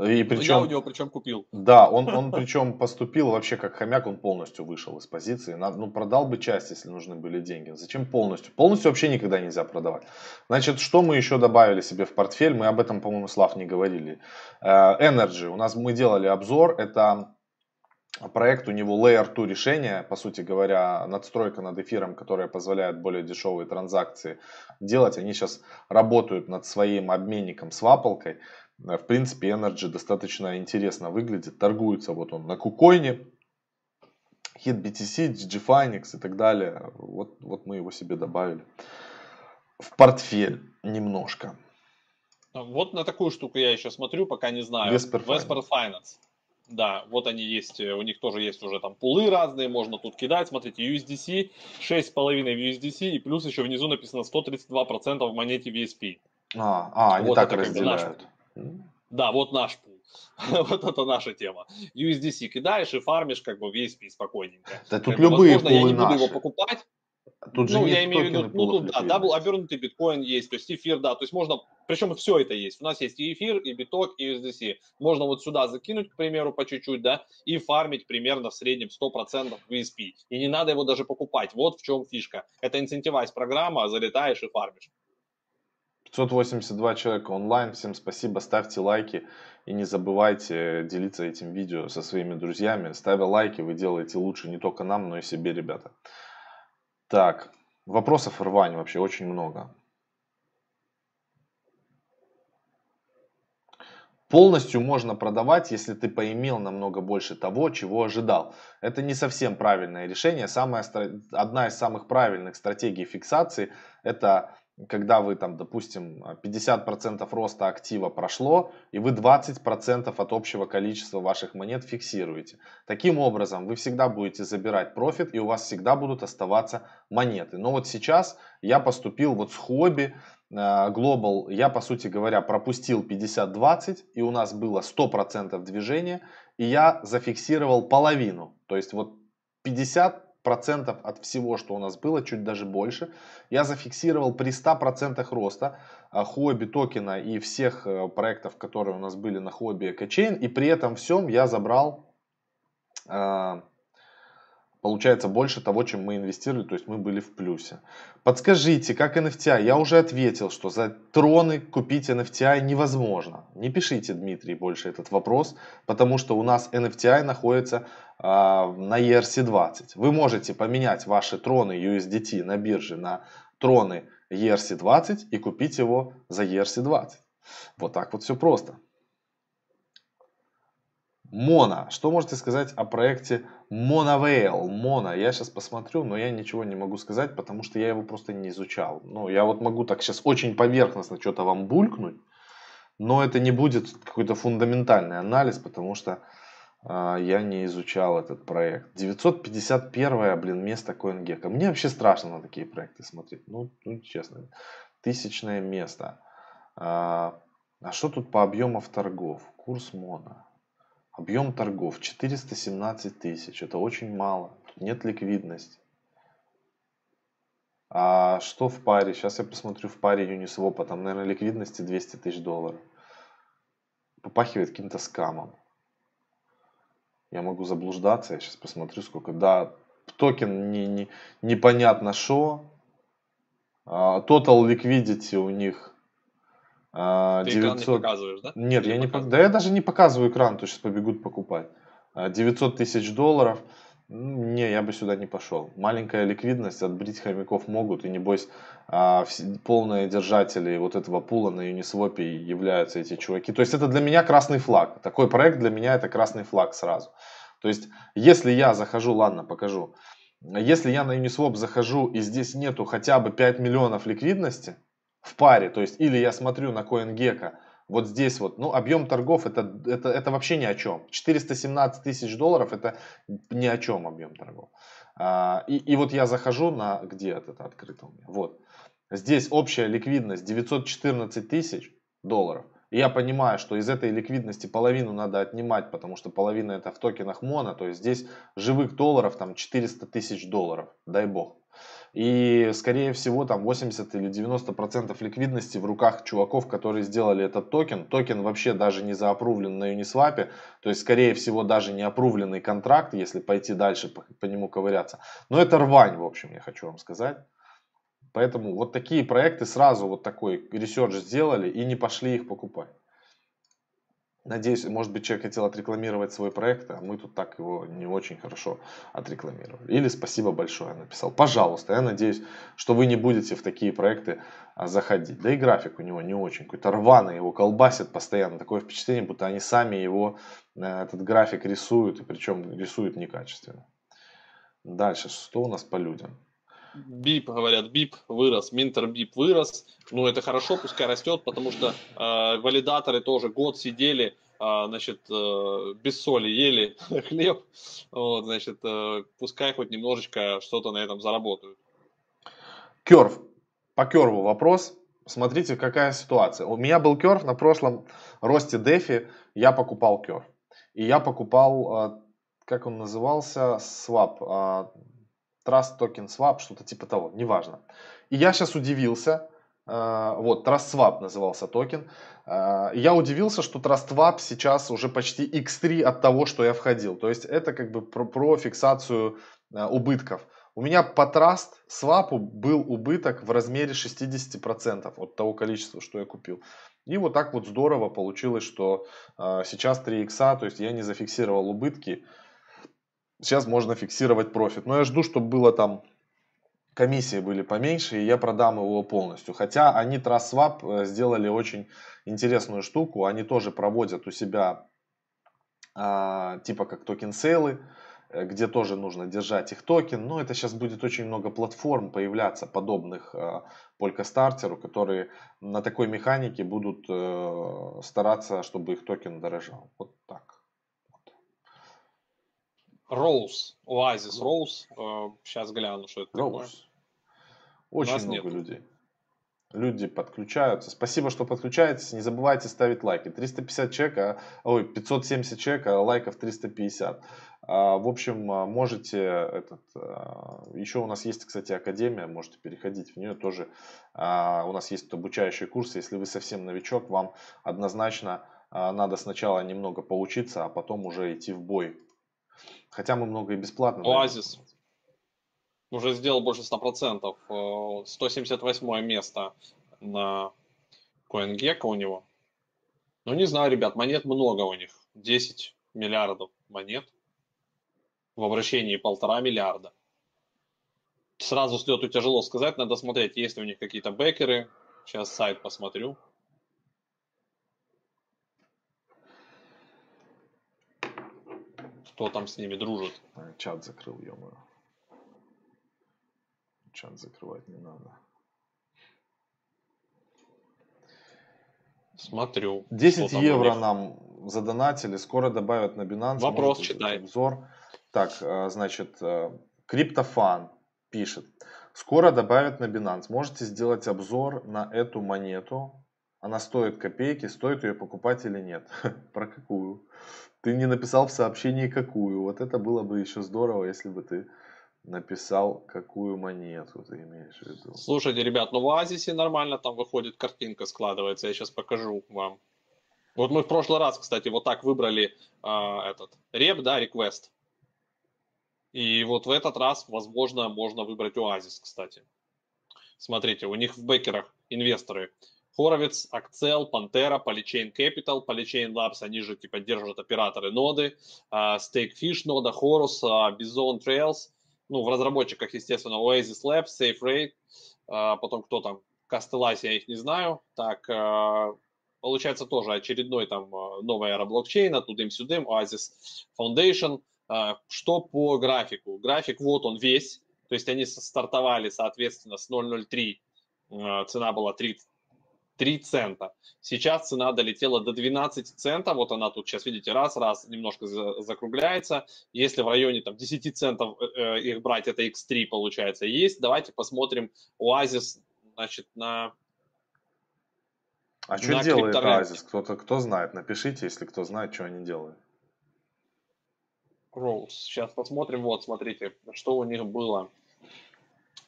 И причем, ну, я у него причем купил. Да, он, он причем поступил вообще как хомяк, он полностью вышел из позиции. Ну, продал бы часть, если нужны были деньги. Зачем полностью? Полностью вообще никогда нельзя продавать. Значит, что мы еще добавили себе в портфель? Мы об этом, по-моему, Слав не говорили. Э, Energy. У нас мы делали обзор. Это проект, у него Layer 2 решение, по сути говоря, надстройка над эфиром, которая позволяет более дешевые транзакции делать. Они сейчас работают над своим обменником с вапалкой. Э, в принципе, Energy достаточно интересно выглядит. Торгуется вот он на кукойне, Hit BTC, GGFinex и так далее. Вот, вот мы его себе добавили в портфель немножко. Вот на такую штуку я еще смотрю, пока не знаю. Vesper Finance. Vesper Finance. Да, вот они есть, у них тоже есть уже там пулы разные, можно тут кидать. Смотрите, USDC, 6,5 USDC, и плюс еще внизу написано 132% в монете VSP. А, а они вот так разделяют. Да, вот наш пул. вот это наша тема. USDC кидаешь и фармишь как бы VSP спокойненько. Да тут как любые возможно, я не буду наши. его покупать. Тут же ну, я имею в виду, ну, тут, да, double обернутый биткоин есть, то есть эфир, да, то есть можно, причем все это есть. У нас есть и эфир, и биток, и USDC. Можно вот сюда закинуть, к примеру, по чуть-чуть, да, и фармить примерно в среднем 100% VSP. И не надо его даже покупать. Вот в чем фишка. Это incentivize программа, залетаешь и фармишь. 582 человека онлайн. Всем спасибо. Ставьте лайки. И не забывайте делиться этим видео со своими друзьями. Ставя лайки, вы делаете лучше не только нам, но и себе, ребята. Так, вопросов рвань вообще очень много. полностью можно продавать, если ты поимел намного больше того, чего ожидал. Это не совсем правильное решение. Самая, одна из самых правильных стратегий фиксации – это когда вы там, допустим, 50% роста актива прошло, и вы 20% от общего количества ваших монет фиксируете. Таким образом, вы всегда будете забирать профит, и у вас всегда будут оставаться монеты. Но вот сейчас я поступил вот с хобби, э, Global, я, по сути говоря, пропустил 50-20, и у нас было 100% движения, и я зафиксировал половину. То есть вот 50 процентов от всего, что у нас было, чуть даже больше. Я зафиксировал при 100% роста хобби токена и всех э, проектов, которые у нас были на хобби Экочейн. И при этом всем я забрал э, получается больше того, чем мы инвестировали, то есть мы были в плюсе. Подскажите, как NFT? Я уже ответил, что за троны купить NFT невозможно. Не пишите, Дмитрий, больше этот вопрос, потому что у нас NFT находится э, на ERC20. Вы можете поменять ваши троны USDT на бирже на троны ERC20 и купить его за ERC20. Вот так вот все просто. Мона. Что можете сказать о проекте Monoveil? Мона. Я сейчас посмотрю, но я ничего не могу сказать, потому что я его просто не изучал. Ну, я вот могу так сейчас очень поверхностно что-то вам булькнуть, но это не будет какой-то фундаментальный анализ, потому что э, я не изучал этот проект. 951 блин, место CoinGecko. Мне вообще страшно на такие проекты смотреть. Ну, ну честно. Тысячное место. А, а что тут по объемов торгов? Курс Мона. Объем торгов 417 тысяч. Это очень мало. Тут нет ликвидности. А что в паре? Сейчас я посмотрю в паре Uniswap. Там, наверное, ликвидности 200 тысяч долларов. Попахивает каким-то скамом. Я могу заблуждаться. Я сейчас посмотрю, сколько. Да, токен не, не, непонятно что. Uh, total liquidity у них а, Ты 900... экран не показываешь, да? Нет, Или я не показываю. Да я даже не показываю экран, то сейчас побегут покупать. 900 а, тысяч долларов. Не, я бы сюда не пошел. Маленькая ликвидность, отбрить хомяков могут. И небось, а, полные держатели вот этого пула на Uniswap являются эти чуваки. То есть это для меня красный флаг. Такой проект для меня это красный флаг сразу. То есть, если я захожу, ладно, покажу. Если я на Uniswap захожу и здесь нету хотя бы 5 миллионов ликвидности, в паре. То есть, или я смотрю на CoinGecko, вот здесь вот, ну, объем торгов это, это, это вообще ни о чем. 417 тысяч долларов это ни о чем объем торгов. А, и, и вот я захожу на, где это открыто у меня, вот. Здесь общая ликвидность 914 тысяч долларов. И я понимаю, что из этой ликвидности половину надо отнимать, потому что половина это в токенах Моно, то есть здесь живых долларов там 400 тысяч долларов, дай бог. И, скорее всего, там 80 или 90 процентов ликвидности в руках чуваков, которые сделали этот токен. Токен вообще даже не заапрувлен на Uniswap. То есть, скорее всего, даже не апрувленный контракт, если пойти дальше по, по нему ковыряться. Но это рвань, в общем, я хочу вам сказать. Поэтому вот такие проекты сразу вот такой research сделали и не пошли их покупать. Надеюсь, может быть, человек хотел отрекламировать свой проект, а мы тут так его не очень хорошо отрекламировали. Или спасибо большое написал. Пожалуйста, я надеюсь, что вы не будете в такие проекты а, заходить. Да и график у него не очень. Какой-то рваный, его колбасит постоянно. Такое впечатление, будто они сами его, э, этот график рисуют, и причем рисуют некачественно. Дальше, что у нас по людям? БИП, говорят, БИП вырос, Минтер БИП вырос. Ну, это хорошо, пускай растет, потому что э, валидаторы тоже год сидели, э, значит, э, без соли ели хлеб. Вот, значит, э, пускай хоть немножечко что-то на этом заработают. Керв. По керву вопрос. Смотрите, какая ситуация. У меня был керв на прошлом росте дефи, я покупал керв. И я покупал, как он назывался, свап, Trust Token Swap, что-то типа того, неважно. И я сейчас удивился, э, вот, Trust Swap назывался токен. Э, я удивился, что Trust Swap сейчас уже почти x3 от того, что я входил. То есть это как бы про, про фиксацию э, убытков. У меня по Trust Swap был убыток в размере 60% от того количества, что я купил. И вот так вот здорово получилось, что сейчас 3 икса, то есть я не зафиксировал убытки, сейчас можно фиксировать профит. Но я жду, чтобы было там комиссии были поменьше, и я продам его полностью. Хотя они TrustSwap сделали очень интересную штуку. Они тоже проводят у себя а, типа как токен сейлы, э, где тоже нужно держать их токен. Но это сейчас будет очень много платформ появляться, подобных Polka Starter, которые на такой механике будут э, стараться, чтобы их токен дорожал. Вот так. Роуз, Оазис Роуз. Сейчас гляну, что это Rose. такое. Очень много нет. людей. Люди подключаются. Спасибо, что подключаетесь. Не забывайте ставить лайки. 350 человек, а, ой, 570 человек, а лайков 350. А, в общем, а, можете этот, а, еще у нас есть, кстати, академия, можете переходить в нее тоже. У нас есть обучающий курс. Если вы совсем новичок, вам однозначно надо сначала немного поучиться, а потом уже идти в бой. Хотя мы много и бесплатно. Оазис. Уже сделал больше 100%. 178 место на CoinGecko у него. Ну, не знаю, ребят, монет много у них. 10 миллиардов монет в обращении полтора миллиарда. Сразу с лету тяжело сказать, надо смотреть, есть ли у них какие-то бэкеры. Сейчас сайт посмотрю. Кто там с ними дружит? Чат закрыл, ё -моё. Чат закрывать не надо. Смотрю. 10 евро нам задонатили, скоро добавят на Binance. Вопрос читай. Обзор. Так, э, значит, э, Криптофан пишет. Скоро добавят на Binance. Можете сделать обзор на эту монету. Она стоит копейки, стоит ее покупать или нет. Про какую? Ты не написал в сообщении какую. Вот это было бы еще здорово, если бы ты написал, какую монету ты имеешь в виду. Слушайте, ребят, ну в Оазисе нормально там выходит картинка складывается. Я сейчас покажу вам. Вот мы в прошлый раз, кстати, вот так выбрали э, этот реп, да, request. И вот в этот раз, возможно, можно выбрать Оазис, кстати. Смотрите, у них в бекерах инвесторы Хоровиц, Акцел, Пантера, Polychain Capital, Polychain Labs, они же типа держат операторы ноды, Stakefish нода, Horus, Bison Trails, ну, в разработчиках, естественно, Oasis Labs, SafeRate, потом кто там, Castellas, я их не знаю, так, а, получается тоже очередной там а, новая эра блокчейна, тудым-сюдым, Oasis Foundation, а, что по графику? График вот он весь, то есть они стартовали, соответственно, с 0.03, а, цена была 3, 3 цента. Сейчас цена долетела до 12 центов, вот она тут сейчас, видите, раз, раз, немножко закругляется. Если в районе там 10 центов э, э, их брать, это X3 получается есть. Давайте посмотрим Оазис, значит, на а что делает Оазис? Кто-то, кто знает, напишите, если кто знает, что они делают. Rose. Сейчас посмотрим. Вот, смотрите, что у них было.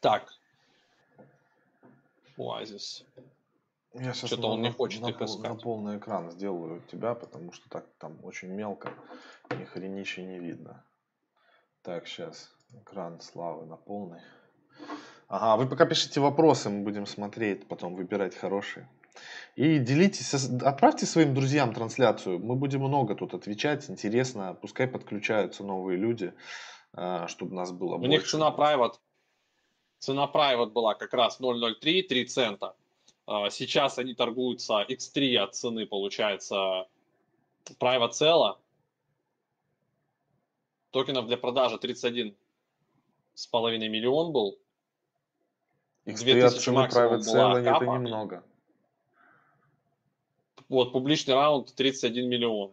Так. Оазис. Я сейчас Что-то он не хочет на, их искать. на полный экран сделаю тебя, потому что так там очень мелко, ни хренища не видно. Так, сейчас экран славы на полный. Ага, вы пока пишите вопросы, мы будем смотреть, потом выбирать хорошие. И делитесь, отправьте своим друзьям трансляцию. Мы будем много тут отвечать, интересно. Пускай подключаются новые люди, а, чтобы нас было У больше. У них цена private, цена private была как раз 0.03, 3 цента. А, сейчас они торгуются X3 от цены, получается, private sell. Токенов для продажи 31 с половиной миллион был. X3 от цены private sell это немного. Вот, публичный раунд 31 миллион.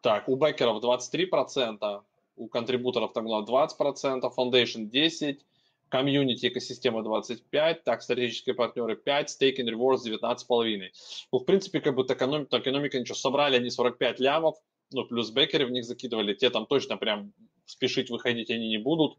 Так, у бэкеров 23%, у контрибуторов там 20%, Foundation 10%, комьюнити экосистема 25, так, стратегические партнеры 5, стейк and rewards 19,5. Ну, в принципе, как бы экономика, экономика ничего, собрали они 45 лямов, ну, плюс бэкеры в них закидывали, те там точно прям спешить выходить они не будут.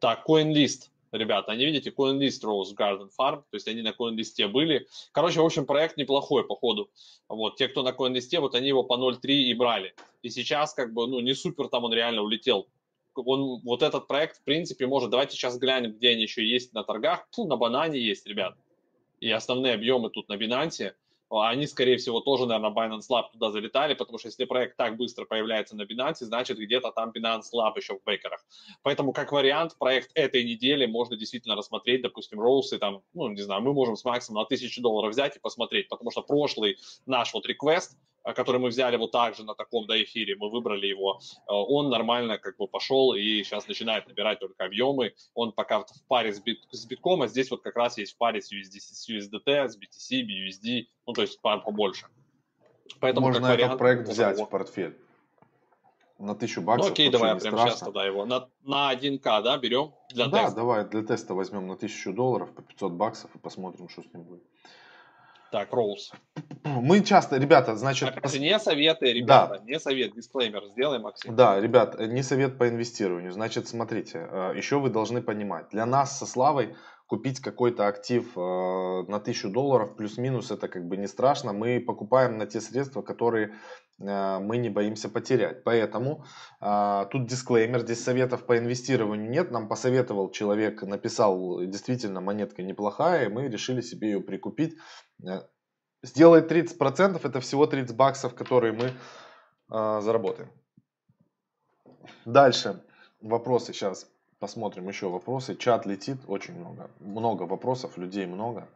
Так, CoinList ребята. Они, видите, CoinList Rose Garden Farm, то есть они на CoinList были. Короче, в общем, проект неплохой по ходу. Вот, те, кто на CoinList, вот они его по 0.3 и брали. И сейчас, как бы, ну, не супер там он реально улетел. Он, вот этот проект, в принципе, может, давайте сейчас глянем, где они еще есть на торгах. Фу, на банане есть, ребят. И основные объемы тут на Binance. они, скорее всего, тоже, наверное, Binance Lab туда залетали, потому что если проект так быстро появляется на Binance, значит, где-то там Binance Lab еще в бейкерах. Поэтому, как вариант, проект этой недели можно действительно рассмотреть, допустим, Роусы, там, ну, не знаю, мы можем с Максом на тысячу долларов взять и посмотреть, потому что прошлый наш вот реквест, который мы взяли вот так же на таком да, эфире, мы выбрали его, э, он нормально как бы пошел и сейчас начинает набирать только объемы. Он пока в паре с, бит, с битком, а здесь вот как раз есть в паре с, USD, с USDT, с BTC, BUSD, ну то есть пар побольше. Поэтому Можно этот вариант, проект взять его. в портфель на тысячу баксов. Ну окей, давай прямо страшно. сейчас тогда его на, на 1К, да, берем для да, теста? Да, давай для теста возьмем на тысячу долларов по 500 баксов и посмотрим, что с ним будет. Так, Роуз. Мы часто, ребята, значит... Опять не советы, ребята, да. не совет, дисклеймер сделай, Максим. Да, ребят, не совет по инвестированию. Значит, смотрите, э, еще вы должны понимать, для нас со Славой купить какой-то актив э, на 1000 долларов плюс-минус это как бы не страшно. Мы покупаем на те средства, которые мы не боимся потерять. Поэтому тут дисклеймер, здесь советов по инвестированию нет. Нам посоветовал человек, написал, действительно монетка неплохая, и мы решили себе ее прикупить Э, сделает 30%, это всего 30 баксов, которые мы э, заработаем. Дальше вопросы сейчас посмотрим еще вопросы. Чат летит очень много. Много вопросов, людей много.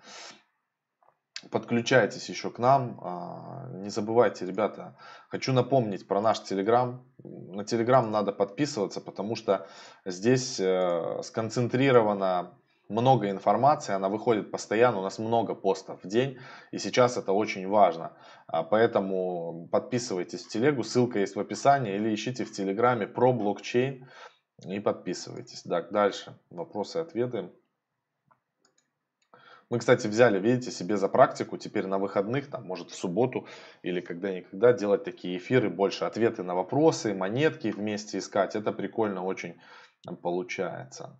Подключайтесь еще к нам. А, не забывайте, ребята, хочу напомнить про наш Телеграм. На Телеграм надо подписываться, потому что здесь э, сконцентрировано много информации, она выходит постоянно, у нас много постов в день, и сейчас это очень важно. А, поэтому подписывайтесь в телегу, ссылка есть в описании, или ищите в телеграме про блокчейн и подписывайтесь. Так, дальше вопросы ответы. Мы, кстати, взяли, видите, себе за практику теперь на выходных, там, может, в субботу или когда-никогда делать такие эфиры, больше ответы на вопросы, монетки вместе искать. Это прикольно очень получается.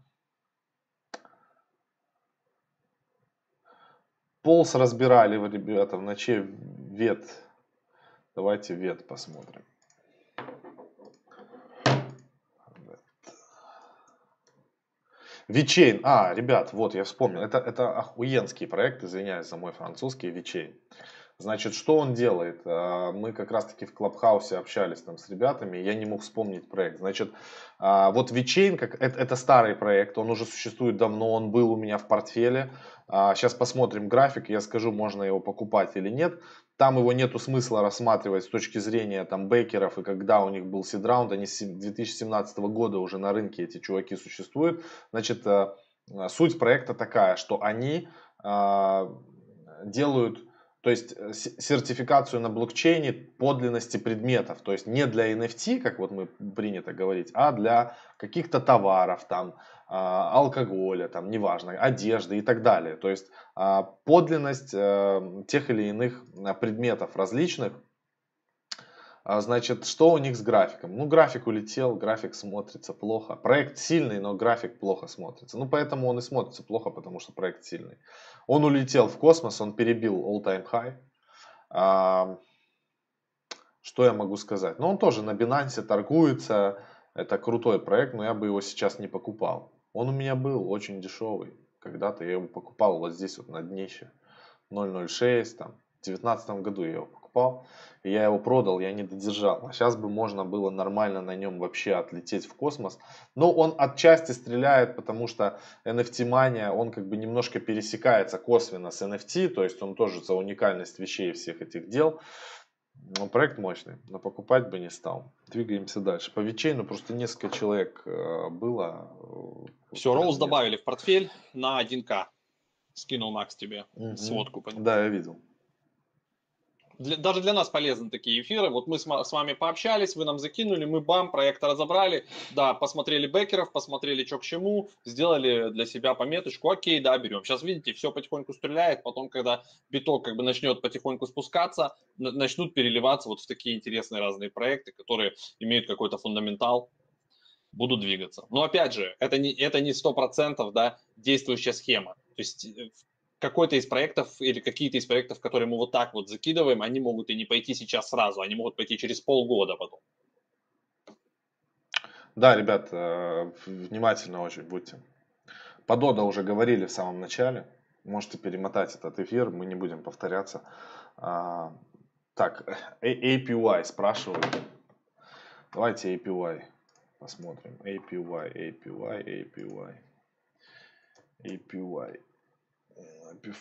Полз разбирали ребята, в ночи вет. Давайте вет посмотрим. Вичейн. А, ребят, вот я вспомнил. Это, это охуенский проект, извиняюсь за мой французский, Вичейн. Значит, что он делает? А, мы как раз-таки в Клабхаусе общались там с ребятами, я не мог вспомнить проект. Значит, а, вот VeChain, как, это, это старый проект, он уже существует давно, он был у меня в портфеле. Сейчас а, посмотрим график, я скажу, можно его покупать или нет. Там его нету смысла рассматривать с точки зрения там бейкеров и когда у них был сидраунд, они с 2017 года уже на рынке эти чуваки существуют. Значит, суть проекта такая, что они делают то есть э, сертификацию на блокчейне подлинности предметов, то есть не для NFT, как вот мы принято говорить, а для каких-то товаров, там, а, алкоголя, там, неважно, одежды и так далее. То есть а, подлинность э, тех или иных а, предметов различных, значит, что у них с графиком? Ну, график улетел, график смотрится плохо. Проект сильный, но график плохо смотрится. Ну, поэтому он и смотрится плохо, потому что проект сильный. Он улетел в космос, он перебил all-time high. А, что я могу сказать? Ну, он тоже на Binance торгуется. Это крутой проект, но я бы его сейчас не покупал. Он у меня был очень дешевый. Когда-то я его покупал вот здесь вот на днище. 0.06, там, в 2019 году я его покупал я его продал, я не додержал. А сейчас бы можно было нормально на нем вообще отлететь в космос. Но он отчасти стреляет, потому что NFT мания, он как бы немножко пересекается косвенно с NFT, то есть он тоже за уникальность вещей всех этих дел. Но проект мощный, но покупать бы не стал. Двигаемся дальше. По Вичейну просто несколько человек э, было. Э, Все, Роуз добавили в портфель на 1К. Скинул Макс тебе угу. сводку. Понимаю. Да, я видел для, даже для нас полезны такие эфиры. Вот мы с, с вами пообщались, вы нам закинули, мы бам, проект разобрали, да, посмотрели бекеров, посмотрели, что к чему, сделали для себя пометочку, окей, да, берем. Сейчас, видите, все потихоньку стреляет, потом, когда биток как бы начнет потихоньку спускаться, начнут переливаться вот в такие интересные разные проекты, которые имеют какой-то фундаментал, будут двигаться. Но опять же, это не, это не 100% да, действующая схема. То есть э, какой-то из проектов или какие-то из проектов, которые мы вот так вот закидываем, они могут и не пойти сейчас сразу, они могут пойти через полгода потом. Да, ребят, э, внимательно очень будьте. По Дода уже говорили в самом начале. Можете перемотать этот эфир, мы не будем повторяться. А, так, APY спрашивают. Давайте APY посмотрим. APY, APY, APY. APY.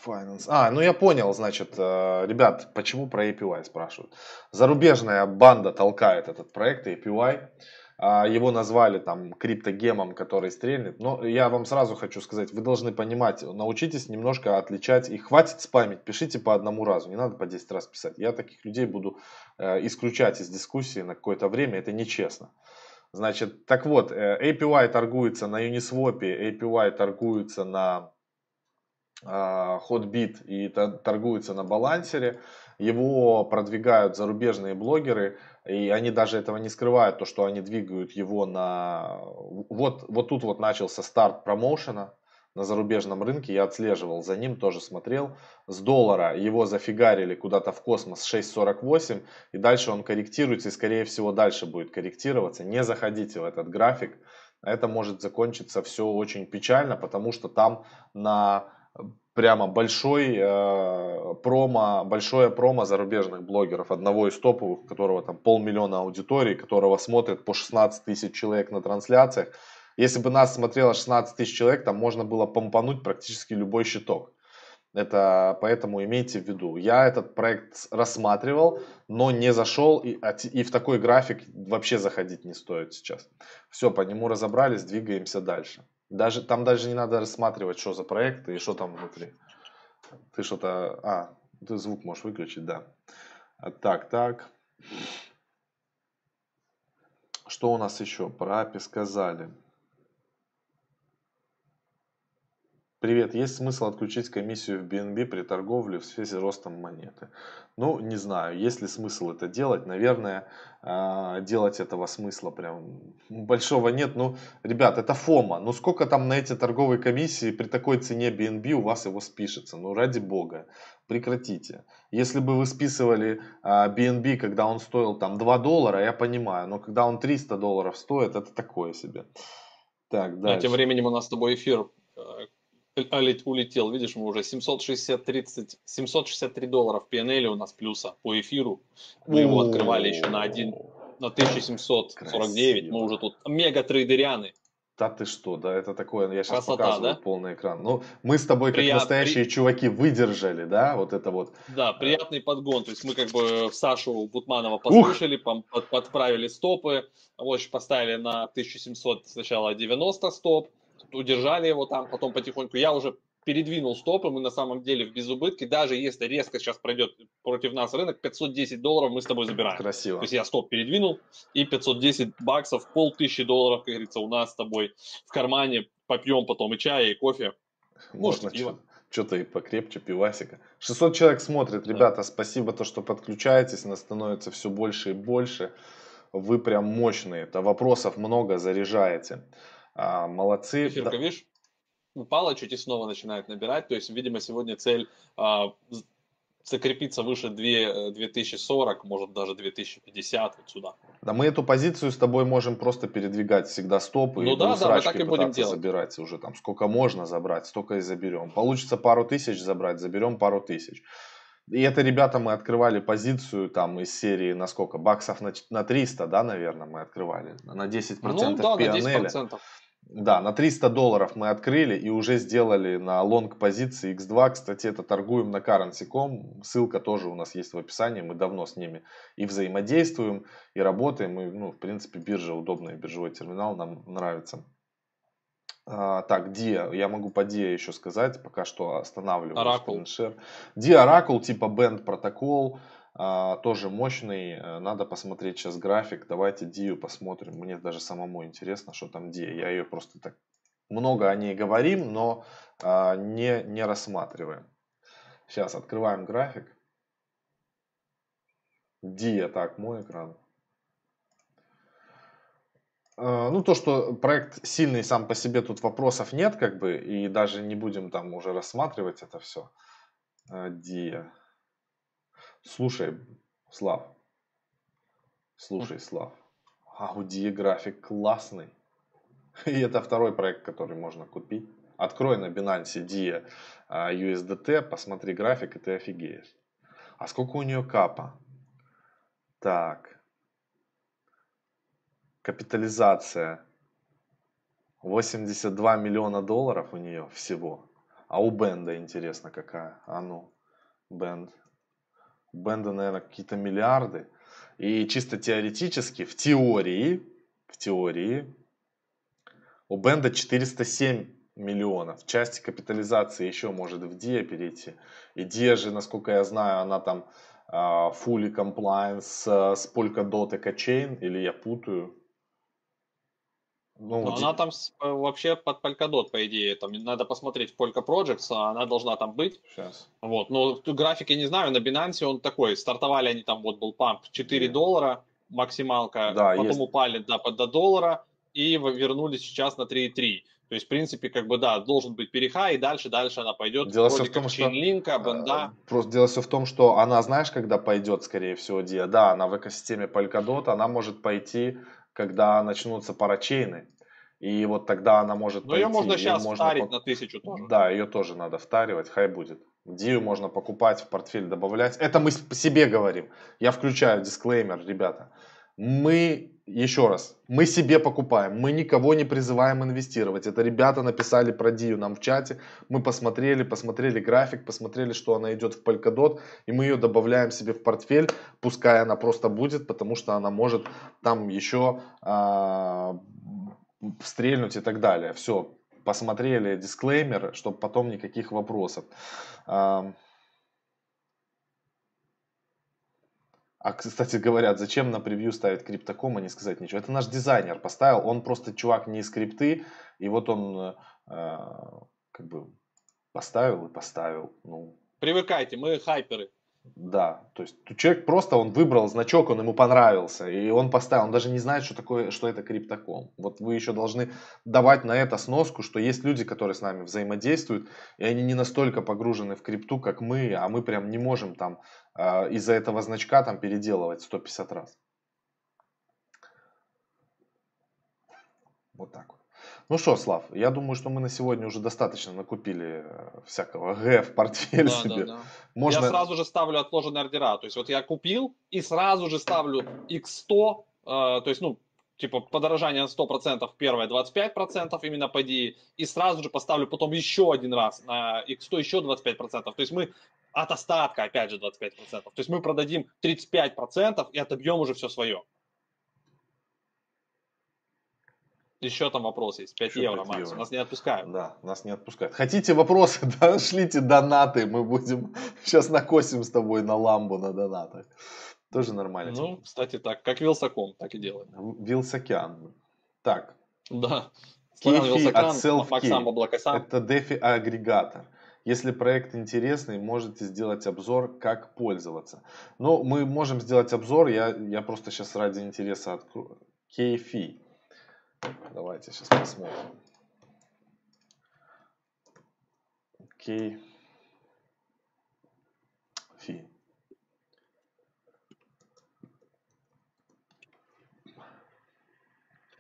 Finance. А, ну я понял, значит, э, ребят, почему про APY спрашивают. Зарубежная банда толкает этот проект APY. А, его назвали там криптогемом, который стрельнет. Но я вам сразу хочу сказать, вы должны понимать, научитесь немножко отличать и хватит спамить, пишите по одному разу, не надо по 10 раз писать. Я таких людей буду э, исключать из дискуссии на какое-то время, это нечестно. Значит, так вот, э, APY торгуется на Uniswap, APY торгуется на Hotbit и торгуется на балансере. Его продвигают зарубежные блогеры, и они даже этого не скрывают, то, что они двигают его на... Вот, вот тут вот начался старт промоушена на зарубежном рынке, я отслеживал за ним, тоже смотрел. С доллара его зафигарили куда-то в космос 6.48, и дальше он корректируется, и скорее всего дальше будет корректироваться. Не заходите в этот график, это может закончиться все очень печально, потому что там на прямо большой э, промо, большое промо зарубежных блогеров, одного из топовых, у которого там полмиллиона аудитории, которого смотрят по 16 тысяч человек на трансляциях. Если бы нас смотрело 16 тысяч человек, там можно было помпануть практически любой щиток. Это поэтому имейте в виду. Я этот проект рассматривал, но не зашел и, и в такой график вообще заходить не стоит сейчас. Все, по нему разобрались, двигаемся дальше. Даже, там даже не надо рассматривать, что за проект и что там внутри. Ты что-то... А, ты звук можешь выключить, да. Так, так. Что у нас еще? Про API сказали. Привет, есть смысл отключить комиссию в BNB при торговле в связи с ростом монеты? Ну, не знаю, есть ли смысл это делать. Наверное, а, делать этого смысла прям большого нет. Ну, ребят, это ФОМа. Ну, сколько там на эти торговые комиссии при такой цене BNB у вас его спишется? Ну, ради бога, прекратите. Если бы вы списывали BNB, а, когда он стоил там 2 доллара, я понимаю. Но когда он 300 долларов стоит, это такое себе. Так, дальше. А тем временем у нас с тобой эфир э, улетел, видишь, мы уже 760, 30, 763 доллара в PNL у нас плюса по эфиру. Мы его открывали еще на один, на 1749. Красиво. Мы уже тут мега трейдерианы. Да ты что, да, это такое, я сейчас Красота, показываю да? полный экран. Ну, мы с тобой, как Прият... настоящие При... чуваки, выдержали, да, вот это вот. Да, приятный подгон, то есть мы как бы Сашу Бутманова послушали, под, подправили стопы, вот, поставили на 1700 сначала 90 стоп, удержали его там, потом потихоньку. Я уже передвинул стопы, мы на самом деле в безубытке, даже если резко сейчас пройдет против нас рынок, 510 долларов мы с тобой забираем. Красиво. То есть я стоп передвинул, и 510 баксов, полтысячи долларов, как говорится, у нас с тобой в кармане, попьем потом и чай, и кофе. Можно что-то и покрепче, пивасика. 600 человек смотрит, ребята, да. спасибо, то, что подключаетесь, нас становится все больше и больше. Вы прям мощные, это вопросов много, заряжаете. А, молодцы. Эфирка, да. видишь, упала чуть и снова начинает набирать. То есть, видимо, сегодня цель а, закрепиться выше 2, 2040, может даже 2050 вот сюда. Да мы эту позицию с тобой можем просто передвигать всегда стопы ну, и да, да, мы так и будем делать. забирать уже там сколько можно забрать, столько и заберем. Получится пару тысяч забрать, заберем пару тысяч. И это, ребята, мы открывали позицию там из серии на сколько? Баксов на, на 300, да, наверное, мы открывали. На 10% ну, да, P&L. на 10%. Да, на 300 долларов мы открыли и уже сделали на лонг позиции X2. Кстати, это торгуем на currency.com. Ссылка тоже у нас есть в описании. Мы давно с ними и взаимодействуем, и работаем. И, ну, в принципе, биржа удобная, биржевой терминал нам нравится. А, так, Dia, я могу по Dia еще сказать, пока что останавливаю. Oracle. Dia Oracle типа Band протокол. А, тоже мощный. Э, надо посмотреть сейчас график. Давайте Дию посмотрим. Мне даже самому интересно, что там Дия. Я ее просто так много о ней говорим, но а, не, не рассматриваем. Сейчас открываем график. Дия, так, мой экран. А, ну, то, что проект сильный сам по себе, тут вопросов нет, как бы, и даже не будем там уже рассматривать это все. Дия. Слушай, Слав. Слушай, Слав. Аудиографик классный. И это второй проект, который можно купить. Открой на Binance DIA а, USDT, посмотри график, и ты офигеешь. А сколько у нее капа? Так. Капитализация 82 миллиона долларов у нее всего. А у Бенда интересно какая? А ну, Бенд. Бенда, наверное, какие-то миллиарды. И чисто теоретически, в теории, в теории, у Бенда 407 миллионов. Часть капитализации еще может в DIA перейти. И DIA же, насколько я знаю, она там uh, fully compliance uh, с Polkadot Ecochain, или я путаю? Ну, Но вот она там э, вообще под Polkadot, по идее. Там надо посмотреть Polka Projects, а она должна там быть. Сейчас. Вот. Но график я не знаю, на Binance он такой. Стартовали они там, вот был памп 4 да. доллара максималка, да, потом есть. упали до, до доллара и вернулись сейчас на 3,3. То есть, в принципе, как бы, да, должен быть перехай, и дальше, дальше она пойдет. Дело все в том, что... Линка, бенда. Э, просто дело все в том, что она, знаешь, когда пойдет, скорее всего, Диа, да, она в экосистеме Polkadot, она может пойти, когда начнутся парачейны. И вот тогда она может Но пойти. ее можно сейчас можно втарить по... на тысячу тоже. Да, ее тоже надо втаривать, хай будет. Дию можно покупать, в портфель добавлять. Это мы по себе говорим. Я включаю дисклеймер, ребята. Мы, еще раз, мы себе покупаем, мы никого не призываем инвестировать. Это ребята написали про Дию нам в чате. Мы посмотрели, посмотрели график, посмотрели, что она идет в Polkadot, и мы ее добавляем себе в портфель. Пускай она просто будет, потому что она может там еще а, стрельнуть и так далее. Все, посмотрели дисклеймер, чтобы потом никаких вопросов. А, кстати, говорят, зачем на превью ставить криптоком, а не сказать ничего. Это наш дизайнер поставил, он просто чувак не из крипты, и вот он э, как бы поставил и поставил. Ну. Привыкайте, мы хайперы. Да, то есть человек просто, он выбрал значок, он ему понравился, и он поставил, он даже не знает, что такое, что это криптоком. Вот вы еще должны давать на это сноску, что есть люди, которые с нами взаимодействуют, и они не настолько погружены в крипту, как мы, а мы прям не можем там э, из-за этого значка там переделывать 150 раз. Вот так вот. Ну что, Слав, я думаю, что мы на сегодня уже достаточно накупили э, всякого Г в портфель да, себе. Да, да. Можно... Я сразу же ставлю отложенные ордера. То есть вот я купил и сразу же ставлю X100, э, то есть, ну, типа подорожание на 100%, первое 25% именно по DI, и сразу же поставлю потом еще один раз на X100 еще 25%. То есть мы от остатка, опять же, 25%. То есть мы продадим 35% и отобьем уже все свое. Еще там вопрос есть. 5 Еще евро, 5 Макс. Евро. Нас не отпускают. Да, нас не отпускают. Хотите вопросы? Да, шлите донаты. Мы будем сейчас накосим с тобой на ламбу на донатах. Тоже нормально. Ну, кстати, так. Как Вилсаком, так и делаем. Вилсакян. Так. Да. Кефи от Self Это DeFi агрегатор. Если проект интересный, можете сделать обзор, как пользоваться. Ну, мы можем сделать обзор. Я, я просто сейчас ради интереса открою. KFI. Давайте сейчас посмотрим. Окей. Фи.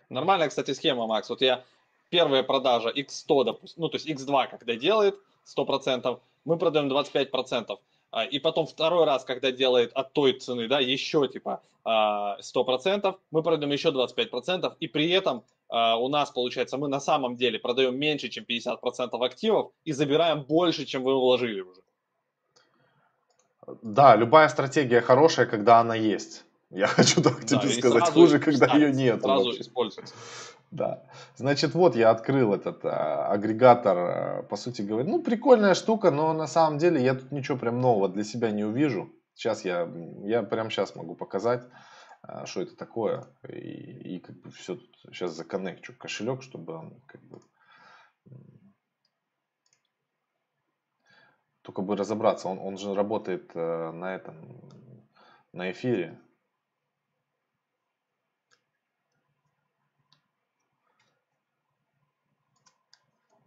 Нормальная, кстати, схема, Макс. Вот я первая продажа X100, допустим, ну, то есть X2, когда делает 100%, мы продаем 25%. А, и потом второй раз, когда делает от той цены, да, еще типа 100%, а, мы продаем еще 25%, и при этом у нас, получается, мы на самом деле продаем меньше, чем 50% активов и забираем больше, чем вы вложили уже. Да, любая стратегия хорошая, когда она есть. Я хочу так да, тебе сказать, хуже, когда ее нет. Сразу вообще. используется. Да. Значит, вот я открыл этот а, агрегатор, а, по сути говоря. Ну, прикольная штука, но на самом деле я тут ничего прям нового для себя не увижу. Сейчас я, я прям сейчас могу показать, а, что это такое. И, и как бы все тут сейчас законнекчу кошелек, чтобы он как бы только бы разобраться. Он, он же работает э, на этом, на эфире.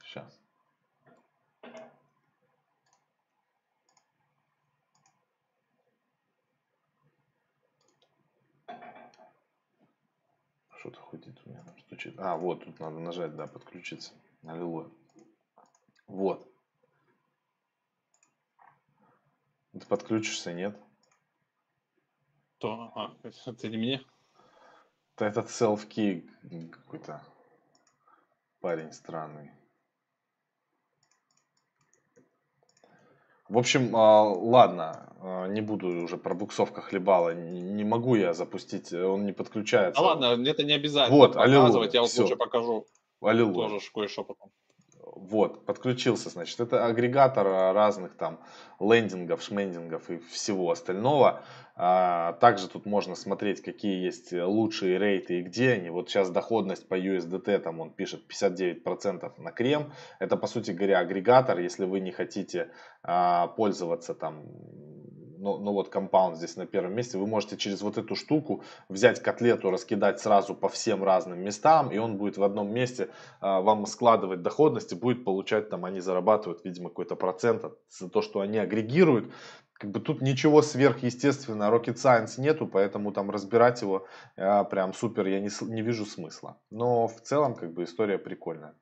Сейчас. Что-то ходит у меня, стучит. А, вот, тут надо нажать, да, подключиться. Аллилуйя. Вот. Ты подключишься, нет? То, а, это не мне? Да этот self-key какой-то парень странный. В общем, а, ладно, а, не буду уже про буксовка хлебала. Не могу я запустить, он не подключается. А ладно, это не обязательно вот, показывать, я вот все. лучше покажу. Аллилуйя. Тоже кое-что потом. Вот, подключился, значит, это агрегатор разных там лендингов, шмендингов и всего остального. А, также тут можно смотреть, какие есть лучшие рейты и где они. Вот сейчас доходность по USDT, там он пишет 59% на крем. Это, по сути говоря, агрегатор. Если вы не хотите а, пользоваться там ну, ну вот компаунд здесь на первом месте, вы можете через вот эту штуку взять котлету, раскидать сразу по всем разным местам, и он будет в одном месте а, вам складывать доходность и будет получать там, они зарабатывают, видимо, какой-то процент за то, что они агрегируют. Как бы тут ничего сверхъестественного, rocket science нету, поэтому там разбирать его а, прям супер я не, не вижу смысла. Но в целом как бы история прикольная.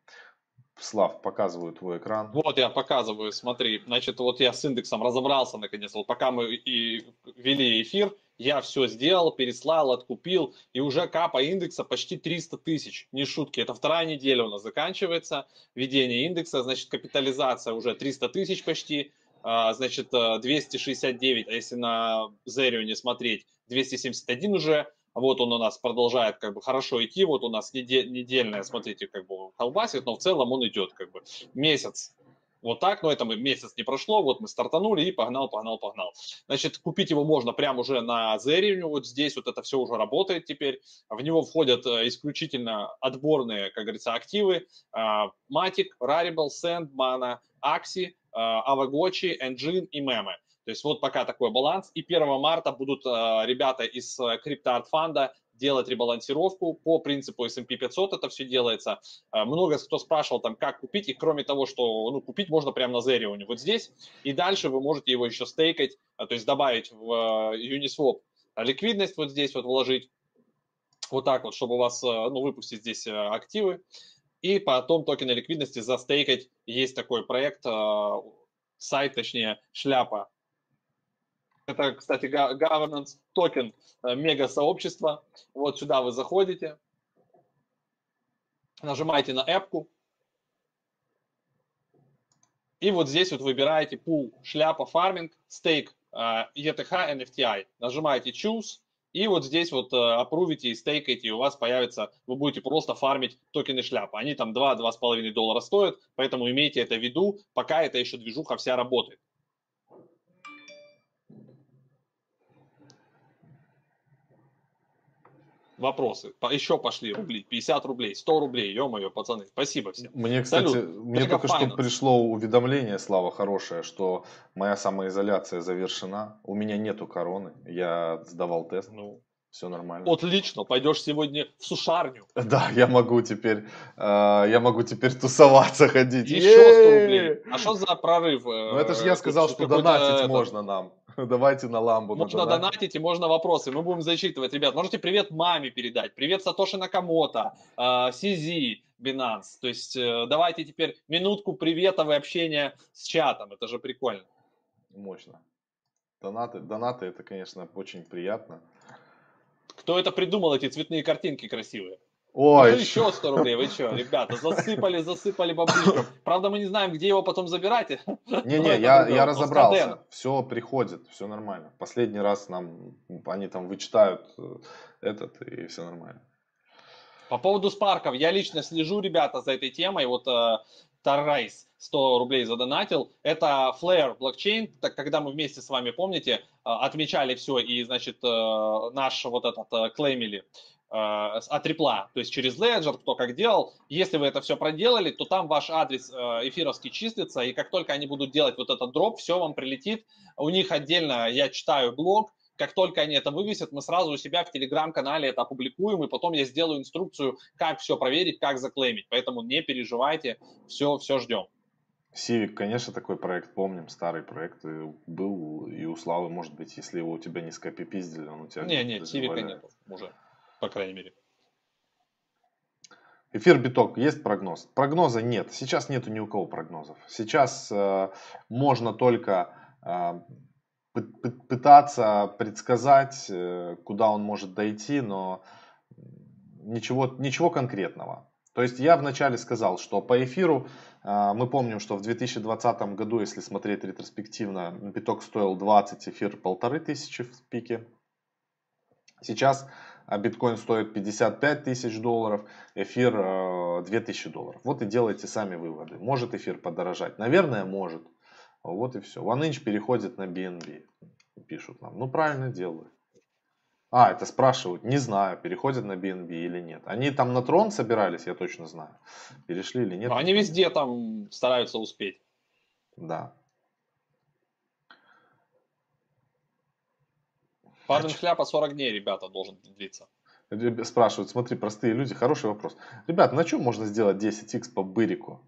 Слав, показываю твой экран. Вот я показываю, смотри. Значит, вот я с индексом разобрался наконец. Вот пока мы и вели эфир, я все сделал, переслал, откупил, и уже капа индекса почти 300 тысяч. Не шутки, это вторая неделя у нас заканчивается. Введение индекса, значит, капитализация уже 300 тысяч почти, а, значит, 269, а если на Зерию не смотреть, 271 уже. Вот он у нас продолжает как бы хорошо идти. Вот у нас недельная, смотрите, как бы колбасит, но в целом он идет как бы месяц. Вот так, но это мы месяц не прошло, вот мы стартанули и погнал, погнал, погнал. Значит, купить его можно прямо уже на Zerium, вот здесь вот это все уже работает теперь. В него входят э, исключительно отборные, как говорится, активы. А, Matic, Rarible, Sand, Mana, Axie, Avagochi, Engine и Meme. То есть вот пока такой баланс. И 1 марта будут э, ребята из э, фонда делать ребалансировку по принципу S&P 500 это все делается. Э, много кто спрашивал там, как купить, и кроме того, что ну, купить можно прямо на Zerion вот здесь, и дальше вы можете его еще стейкать, то есть добавить в Uniswap ликвидность вот здесь вот вложить, вот так вот, чтобы у вас, ну, выпустить здесь активы, и потом токены ликвидности застейкать. Есть такой проект, сайт, точнее, шляпа это, кстати, governance токен э, мега сообщества. Вот сюда вы заходите, нажимаете на app ку, и вот здесь вот выбираете пул шляпа фарминг, stake ETH, NFTI. Нажимаете choose, и вот здесь вот опрувите и стейкаете, и у вас появится, вы будете просто фармить токены шляпа. Они там 2-2,5 доллара стоят, поэтому имейте это в виду, пока эта еще движуха вся работает. Вопросы. Еще пошли рубли. 50 рублей, 100 рублей. Ё-моё, пацаны, спасибо всем. Мне, кстати, Салют. мне только что пришло уведомление, Слава, хорошее, что моя самоизоляция завершена. У меня нету короны. Я сдавал тест. Ну, все нормально. Отлично, пойдешь сегодня в сушарню. Да, я могу теперь, э, я могу теперь тусоваться, ходить. Еще 100 рублей. А что за прорыв? Ну это же я сказал, что донатить можно нам. Давайте на ламбу. Можно донатить и можно вопросы. Мы будем зачитывать. Ребят, можете привет маме передать. Привет Сатоши Накамото, э, Сизи, Binance. То есть э, давайте теперь минутку приветов и общения с чатом. Это же прикольно. Мощно. Донаты, донаты это, конечно, очень приятно. Кто это придумал, эти цветные картинки красивые? Ой. Ну, еще 100 рублей, вы что, ребята, засыпали, засыпали баблишком. Правда, мы не знаем, где его потом забирать. Не-не, я, я разобрался. Все приходит, все нормально. Последний раз нам, они там вычитают э, этот, и все нормально. По поводу спарков, я лично слежу, ребята, за этой темой. Вот э, Таррайс 100 рублей задонатил. Это Flare блокчейн, так когда мы вместе с вами, помните, э, отмечали все и, значит, э, наш вот этот э, клеймили от репла, то есть через Ledger, кто как делал. Если вы это все проделали, то там ваш адрес эфировский числится, и как только они будут делать вот этот дроп, все вам прилетит. У них отдельно, я читаю блог, как только они это вывесят, мы сразу у себя в телеграм-канале это опубликуем, и потом я сделаю инструкцию, как все проверить, как заклеймить. Поэтому не переживайте, все, все ждем. Сивик, конечно, такой проект помним, старый проект был, и у Славы, может быть, если его у тебя не скопипиздили, он у тебя... Не, не, Сивика нет уже, по крайней мере. Эфир биток, есть прогноз? Прогноза нет. Сейчас нету ни у кого прогнозов. Сейчас э, можно только э, пытаться предсказать, э, куда он может дойти, но ничего, ничего конкретного. То есть я вначале сказал, что по эфиру э, мы помним, что в 2020 году, если смотреть ретроспективно, биток стоил 20, эфир полторы тысячи в пике. Сейчас а биткоин стоит 55 тысяч долларов, эфир 2000 э, долларов. Вот и делайте сами выводы. Может эфир подорожать? Наверное, может. Вот и все. OneInch переходит на BNB. Пишут нам. Ну, правильно делают. А, это спрашивают. Не знаю, переходят на BNB или нет. Они там на трон собирались, я точно знаю. Перешли или нет. они везде там стараются успеть. Да. Парень шляпа 40 дней, ребята, должен длиться. Спрашивают, смотри, простые люди, хороший вопрос. Ребят, на чем можно сделать 10x по бырику?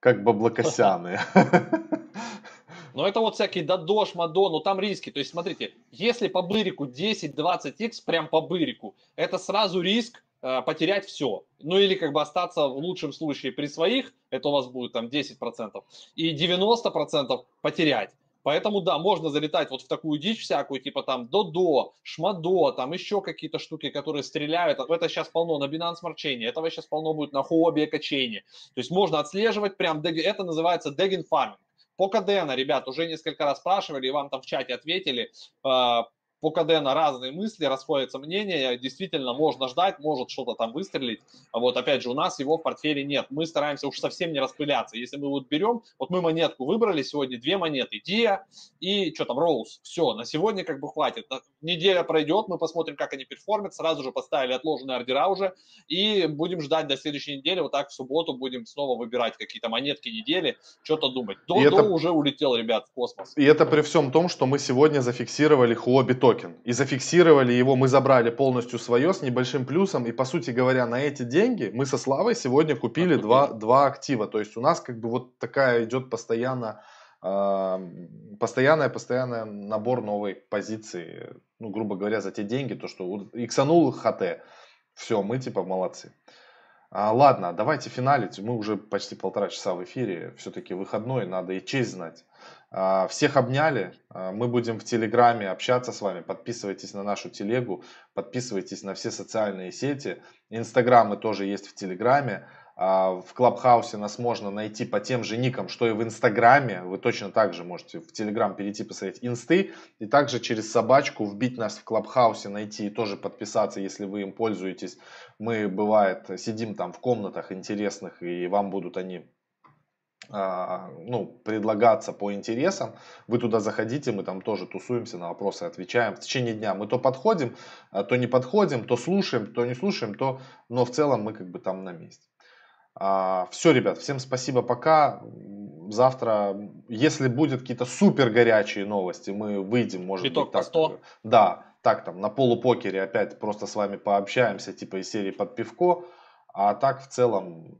Как баблокосяны. Но это вот всякие дадош, мадо, ну там риски. То есть, смотрите, если по бырику 10-20x, прям по бырику, это сразу риск э, потерять все. Ну или как бы остаться в лучшем случае при своих, это у вас будет там 10%, и 90% потерять. Поэтому, да, можно залетать вот в такую дичь всякую, типа там Додо, Шмадо, там еще какие-то штуки, которые стреляют. Это сейчас полно на Binance Smart Chain, этого сейчас полно будет на Huobi Экочейне. То есть можно отслеживать прям, это называется Degen Farming. По Кадена, ребят, уже несколько раз спрашивали, и вам там в чате ответили. По КД на разные мысли, расходятся мнения, действительно можно ждать, может что-то там выстрелить. А вот опять же, у нас его в портфеле нет. Мы стараемся уж совсем не распыляться. Если мы вот берем, вот мы монетку выбрали сегодня, две монеты, Dia и что там, Роуз. Все, на сегодня как бы хватит. Неделя пройдет, мы посмотрим, как они перформят, сразу же поставили отложенные ордера уже и будем ждать до следующей недели. Вот так в субботу будем снова выбирать какие-то монетки недели, что-то думать. До, это... уже улетел, ребят, в космос. И это при всем том, что мы сегодня зафиксировали Huobi токен. И зафиксировали его, мы забрали полностью свое с небольшим плюсом. И, по сути говоря, на эти деньги мы со Славой сегодня купили два, два актива. То есть у нас как бы вот такая идет постоянно э, постоянная, постоянная набор новой позиции, ну, грубо говоря, за те деньги, то, что иксанул ХТ, все, мы типа молодцы. А, ладно, давайте финалить, мы уже почти полтора часа в эфире, все-таки выходной, надо и честь знать. А, всех обняли. А, мы будем в Телеграме общаться с вами. Подписывайтесь на нашу телегу, подписывайтесь на все социальные сети. Инстаграмы тоже есть в Телеграме. А, в Клабхаусе нас можно найти по тем же никам, что и в Инстаграме. Вы точно так же можете в Телеграм перейти, посмотреть инсты. И также через собачку вбить нас в Клабхаусе, найти и тоже подписаться, если вы им пользуетесь. Мы, бывает, сидим там в комнатах интересных, и вам будут они ну, предлагаться по интересам, вы туда заходите, мы там тоже тусуемся, на вопросы отвечаем. В течение дня мы то подходим, а, то не подходим, то слушаем, то не слушаем, то, но в целом мы как бы там на месте. А, Все, ребят, всем спасибо, пока. Завтра, если будет какие-то супер горячие новости, мы выйдем, может Биток быть, так. 100. Да, так там на полупокере опять просто с вами пообщаемся, типа из серии под пивко. А так в целом